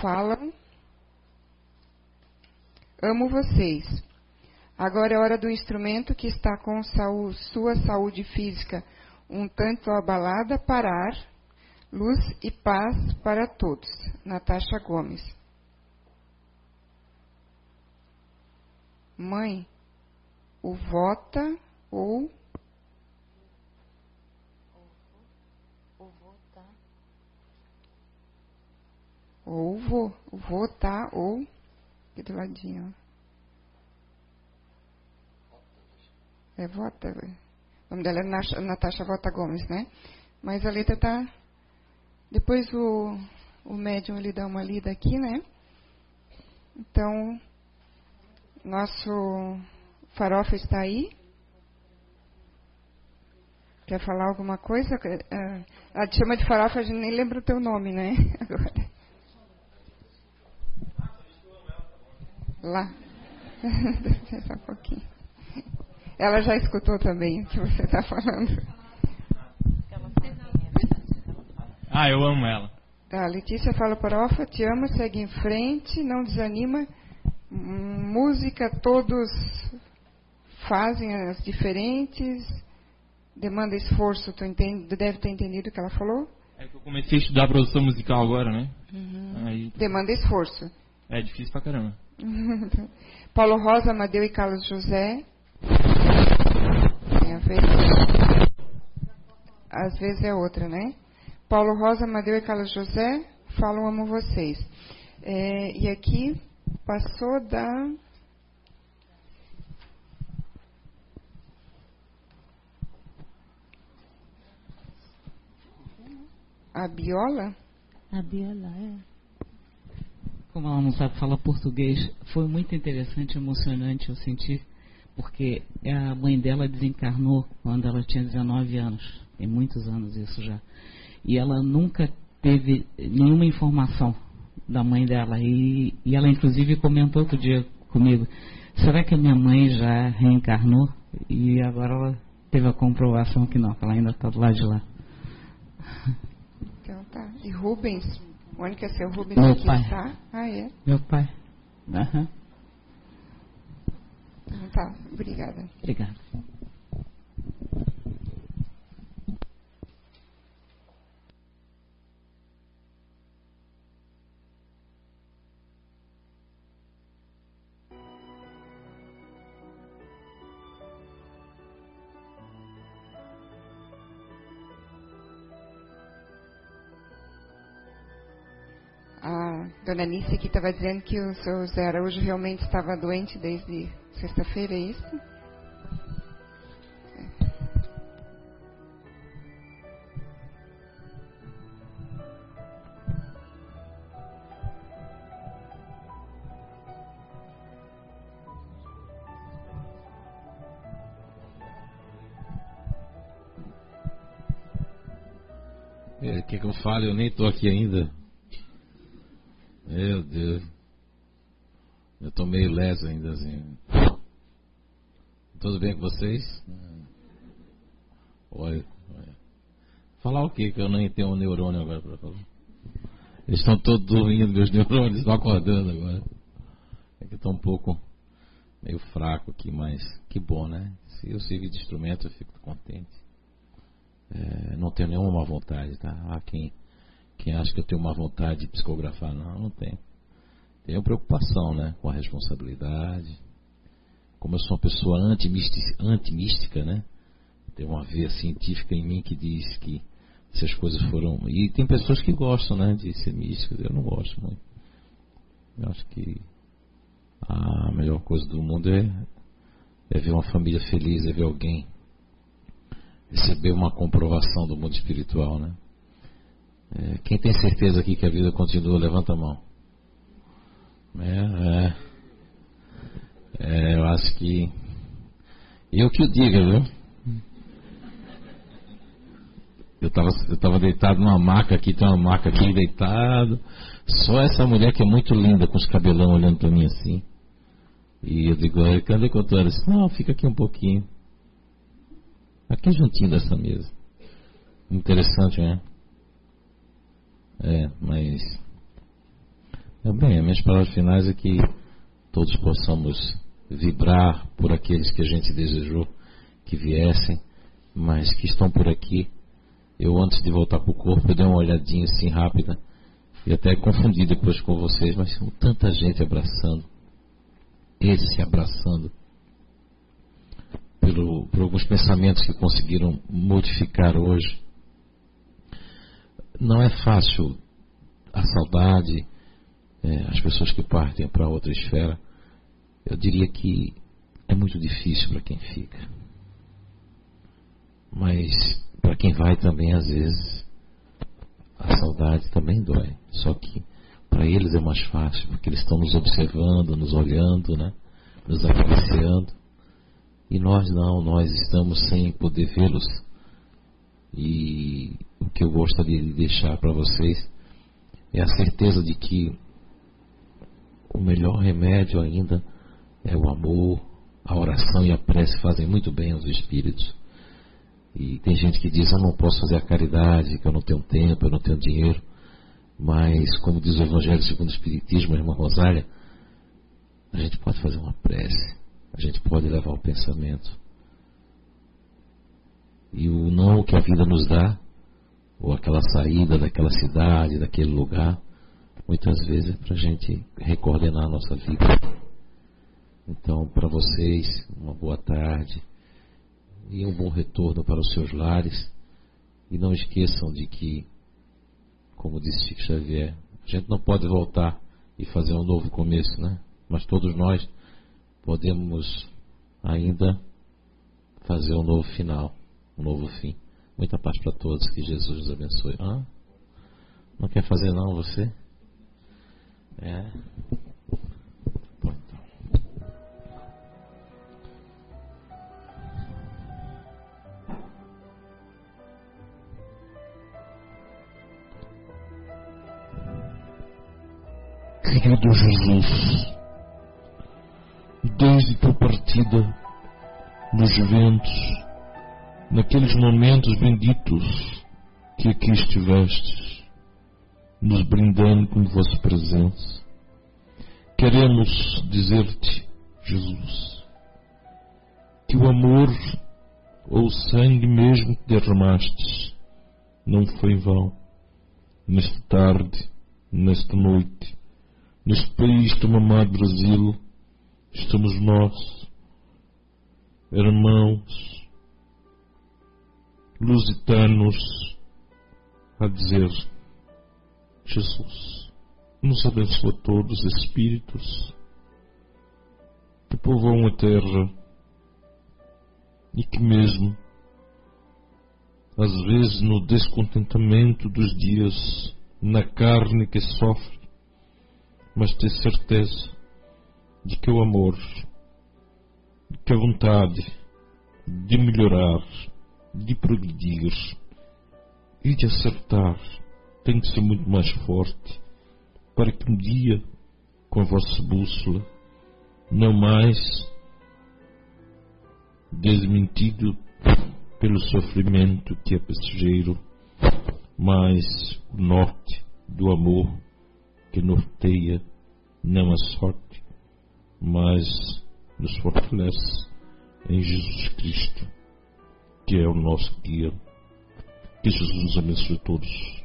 falam Amo vocês. Agora é hora do instrumento que está com saúde, sua saúde física um tanto abalada parar. Luz e paz para todos. Natasha Gomes. Mãe, o vota ou ou vou, votar ou aqui do ladinho. É Vota. O nome dela é Natasha Vota Gomes, né? Mas a letra tá. Depois o, o médium ele dá uma lida aqui, né? Então, nosso farofa está aí. Quer falar alguma coisa? É, ela te chama de farofa, a gente nem lembra o teu nome, né? <laughs> Agora. Lá. <laughs> Só um pouquinho. Ela já escutou também o que você está falando. Ah, eu amo ela. Tá, Letícia fala para Ofa, te amo, segue em frente, não desanima. Música todos fazem as diferentes. Demanda esforço, tu entende, deve ter entendido o que ela falou? É que eu comecei a estudar produção musical agora, né? Uhum. Aí... Demanda esforço. É difícil pra caramba. <laughs> Paulo Rosa, Amadeu e Carlos José. Às às vezes é outra, né? Paulo Rosa, Amadeu e Carlos José falam amo vocês. É, e aqui passou da a Biola? A Biola, é. Como ela não sabe falar português, foi muito interessante, emocionante eu senti, porque a mãe dela desencarnou quando ela tinha 19 anos, tem muitos anos isso já. E ela nunca teve nenhuma informação da mãe dela. E, e ela inclusive comentou outro dia comigo, será que a minha mãe já reencarnou? E agora ela teve a comprovação que não, que ela ainda está do lado de lá. Então tá. E Rubens? Mônica, seu Rubens Meu aqui pai. está? Ah, é? Meu pai. Aham. Então tá. Obrigada. Obrigada. Dona Nice aqui estava dizendo que o seu Zé Araújo realmente estava doente desde sexta-feira, é isso? É, quer que eu fale? Eu nem estou aqui ainda. Meu Deus. Eu ainda assim. Tudo bem com vocês? Olha, olha. Falar o quê? Que eu nem tenho um neurônio agora para falar. Eles estão todos dormindo, meus <laughs> neurônios estão acordando agora. É que estou um pouco meio fraco aqui, mas que bom, né? Se eu servir de instrumento, eu fico contente. É, não tenho nenhuma má vontade, tá? Ah, quem, quem acha que eu tenho má vontade de psicografar, não, não tenho. Tenho preocupação, né? Com a responsabilidade. Como eu sou uma pessoa antimística, antimística né? Tem uma veia científica em mim que diz que se as coisas foram. E tem pessoas que gostam, né? De ser místicas. Eu não gosto muito. Eu acho que a melhor coisa do mundo é, é ver uma família feliz, é ver alguém receber uma comprovação do mundo espiritual, né? É, quem tem certeza aqui que a vida continua, levanta a mão. É, é, é, eu acho que. Eu que o diga, viu? Eu estava eu tava deitado numa maca aqui, tem uma maca aqui deitado. Só essa mulher que é muito linda, com os cabelão olhando para mim assim. E eu digo, cadê tô? Ela disse, não, fica aqui um pouquinho. Aqui juntinho dessa mesa. Interessante, né? É, mas. Bem, as minhas palavras finais é que todos possamos vibrar por aqueles que a gente desejou que viessem, mas que estão por aqui. Eu, antes de voltar para o corpo, dei uma olhadinha assim rápida e até confundi depois com vocês, mas são tanta gente abraçando, eles se abraçando pelo, por alguns pensamentos que conseguiram modificar hoje. Não é fácil a saudade, é, as pessoas que partem para outra esfera. Eu diria que é muito difícil para quem fica. Mas para quem vai também, às vezes, a saudade também dói. Só que para eles é mais fácil, porque eles estão nos observando, nos olhando, né? nos apreciando. E nós não, nós estamos sem poder vê-los. E o que eu gostaria de deixar para vocês é a certeza de que o melhor remédio ainda é o amor, a oração e a prece fazem muito bem aos espíritos. E tem gente que diz: Eu não posso fazer a caridade, que eu não tenho tempo, eu não tenho dinheiro. Mas, como diz o Evangelho segundo o Espiritismo, a irmã Rosália, a gente pode fazer uma prece, a gente pode levar o pensamento. E o não que a vida nos dá, ou aquela saída daquela cidade, daquele lugar, muitas vezes para a gente recoordenar a nossa vida. Então, para vocês, uma boa tarde e um bom retorno para os seus lares. E não esqueçam de que, como disse Chico Xavier, a gente não pode voltar e fazer um novo começo, né? Mas todos nós podemos ainda fazer um novo final, um novo fim. Muita paz para todos, que Jesus nos abençoe. Ah, não quer fazer não você? É. Querido Jesus, desde tua partida, nos ventos, naqueles momentos benditos que aqui estivestes, nos brindando com vossa presença, queremos dizer-te, Jesus, que o amor ou o sangue mesmo que derramastes não foi em vão, nesta tarde, nesta noite, neste país tão amado Brasil, estamos nós, irmãos, lusitanos, a dizer: Jesus, nos abençoa todos os espíritos que povoam a terra e que, mesmo às vezes, no descontentamento dos dias, na carne que sofre, mas ter certeza de que o amor, de que a vontade de melhorar, de progredir e de acertar tem que ser muito mais forte para que um dia, com a vossa bússola, não mais desmentido pelo sofrimento que é passageiro, mas o norte do amor que norteia não a sorte, mas nos fortalece em Jesus Cristo, que é o nosso guia. Que Jesus abençoe a todos.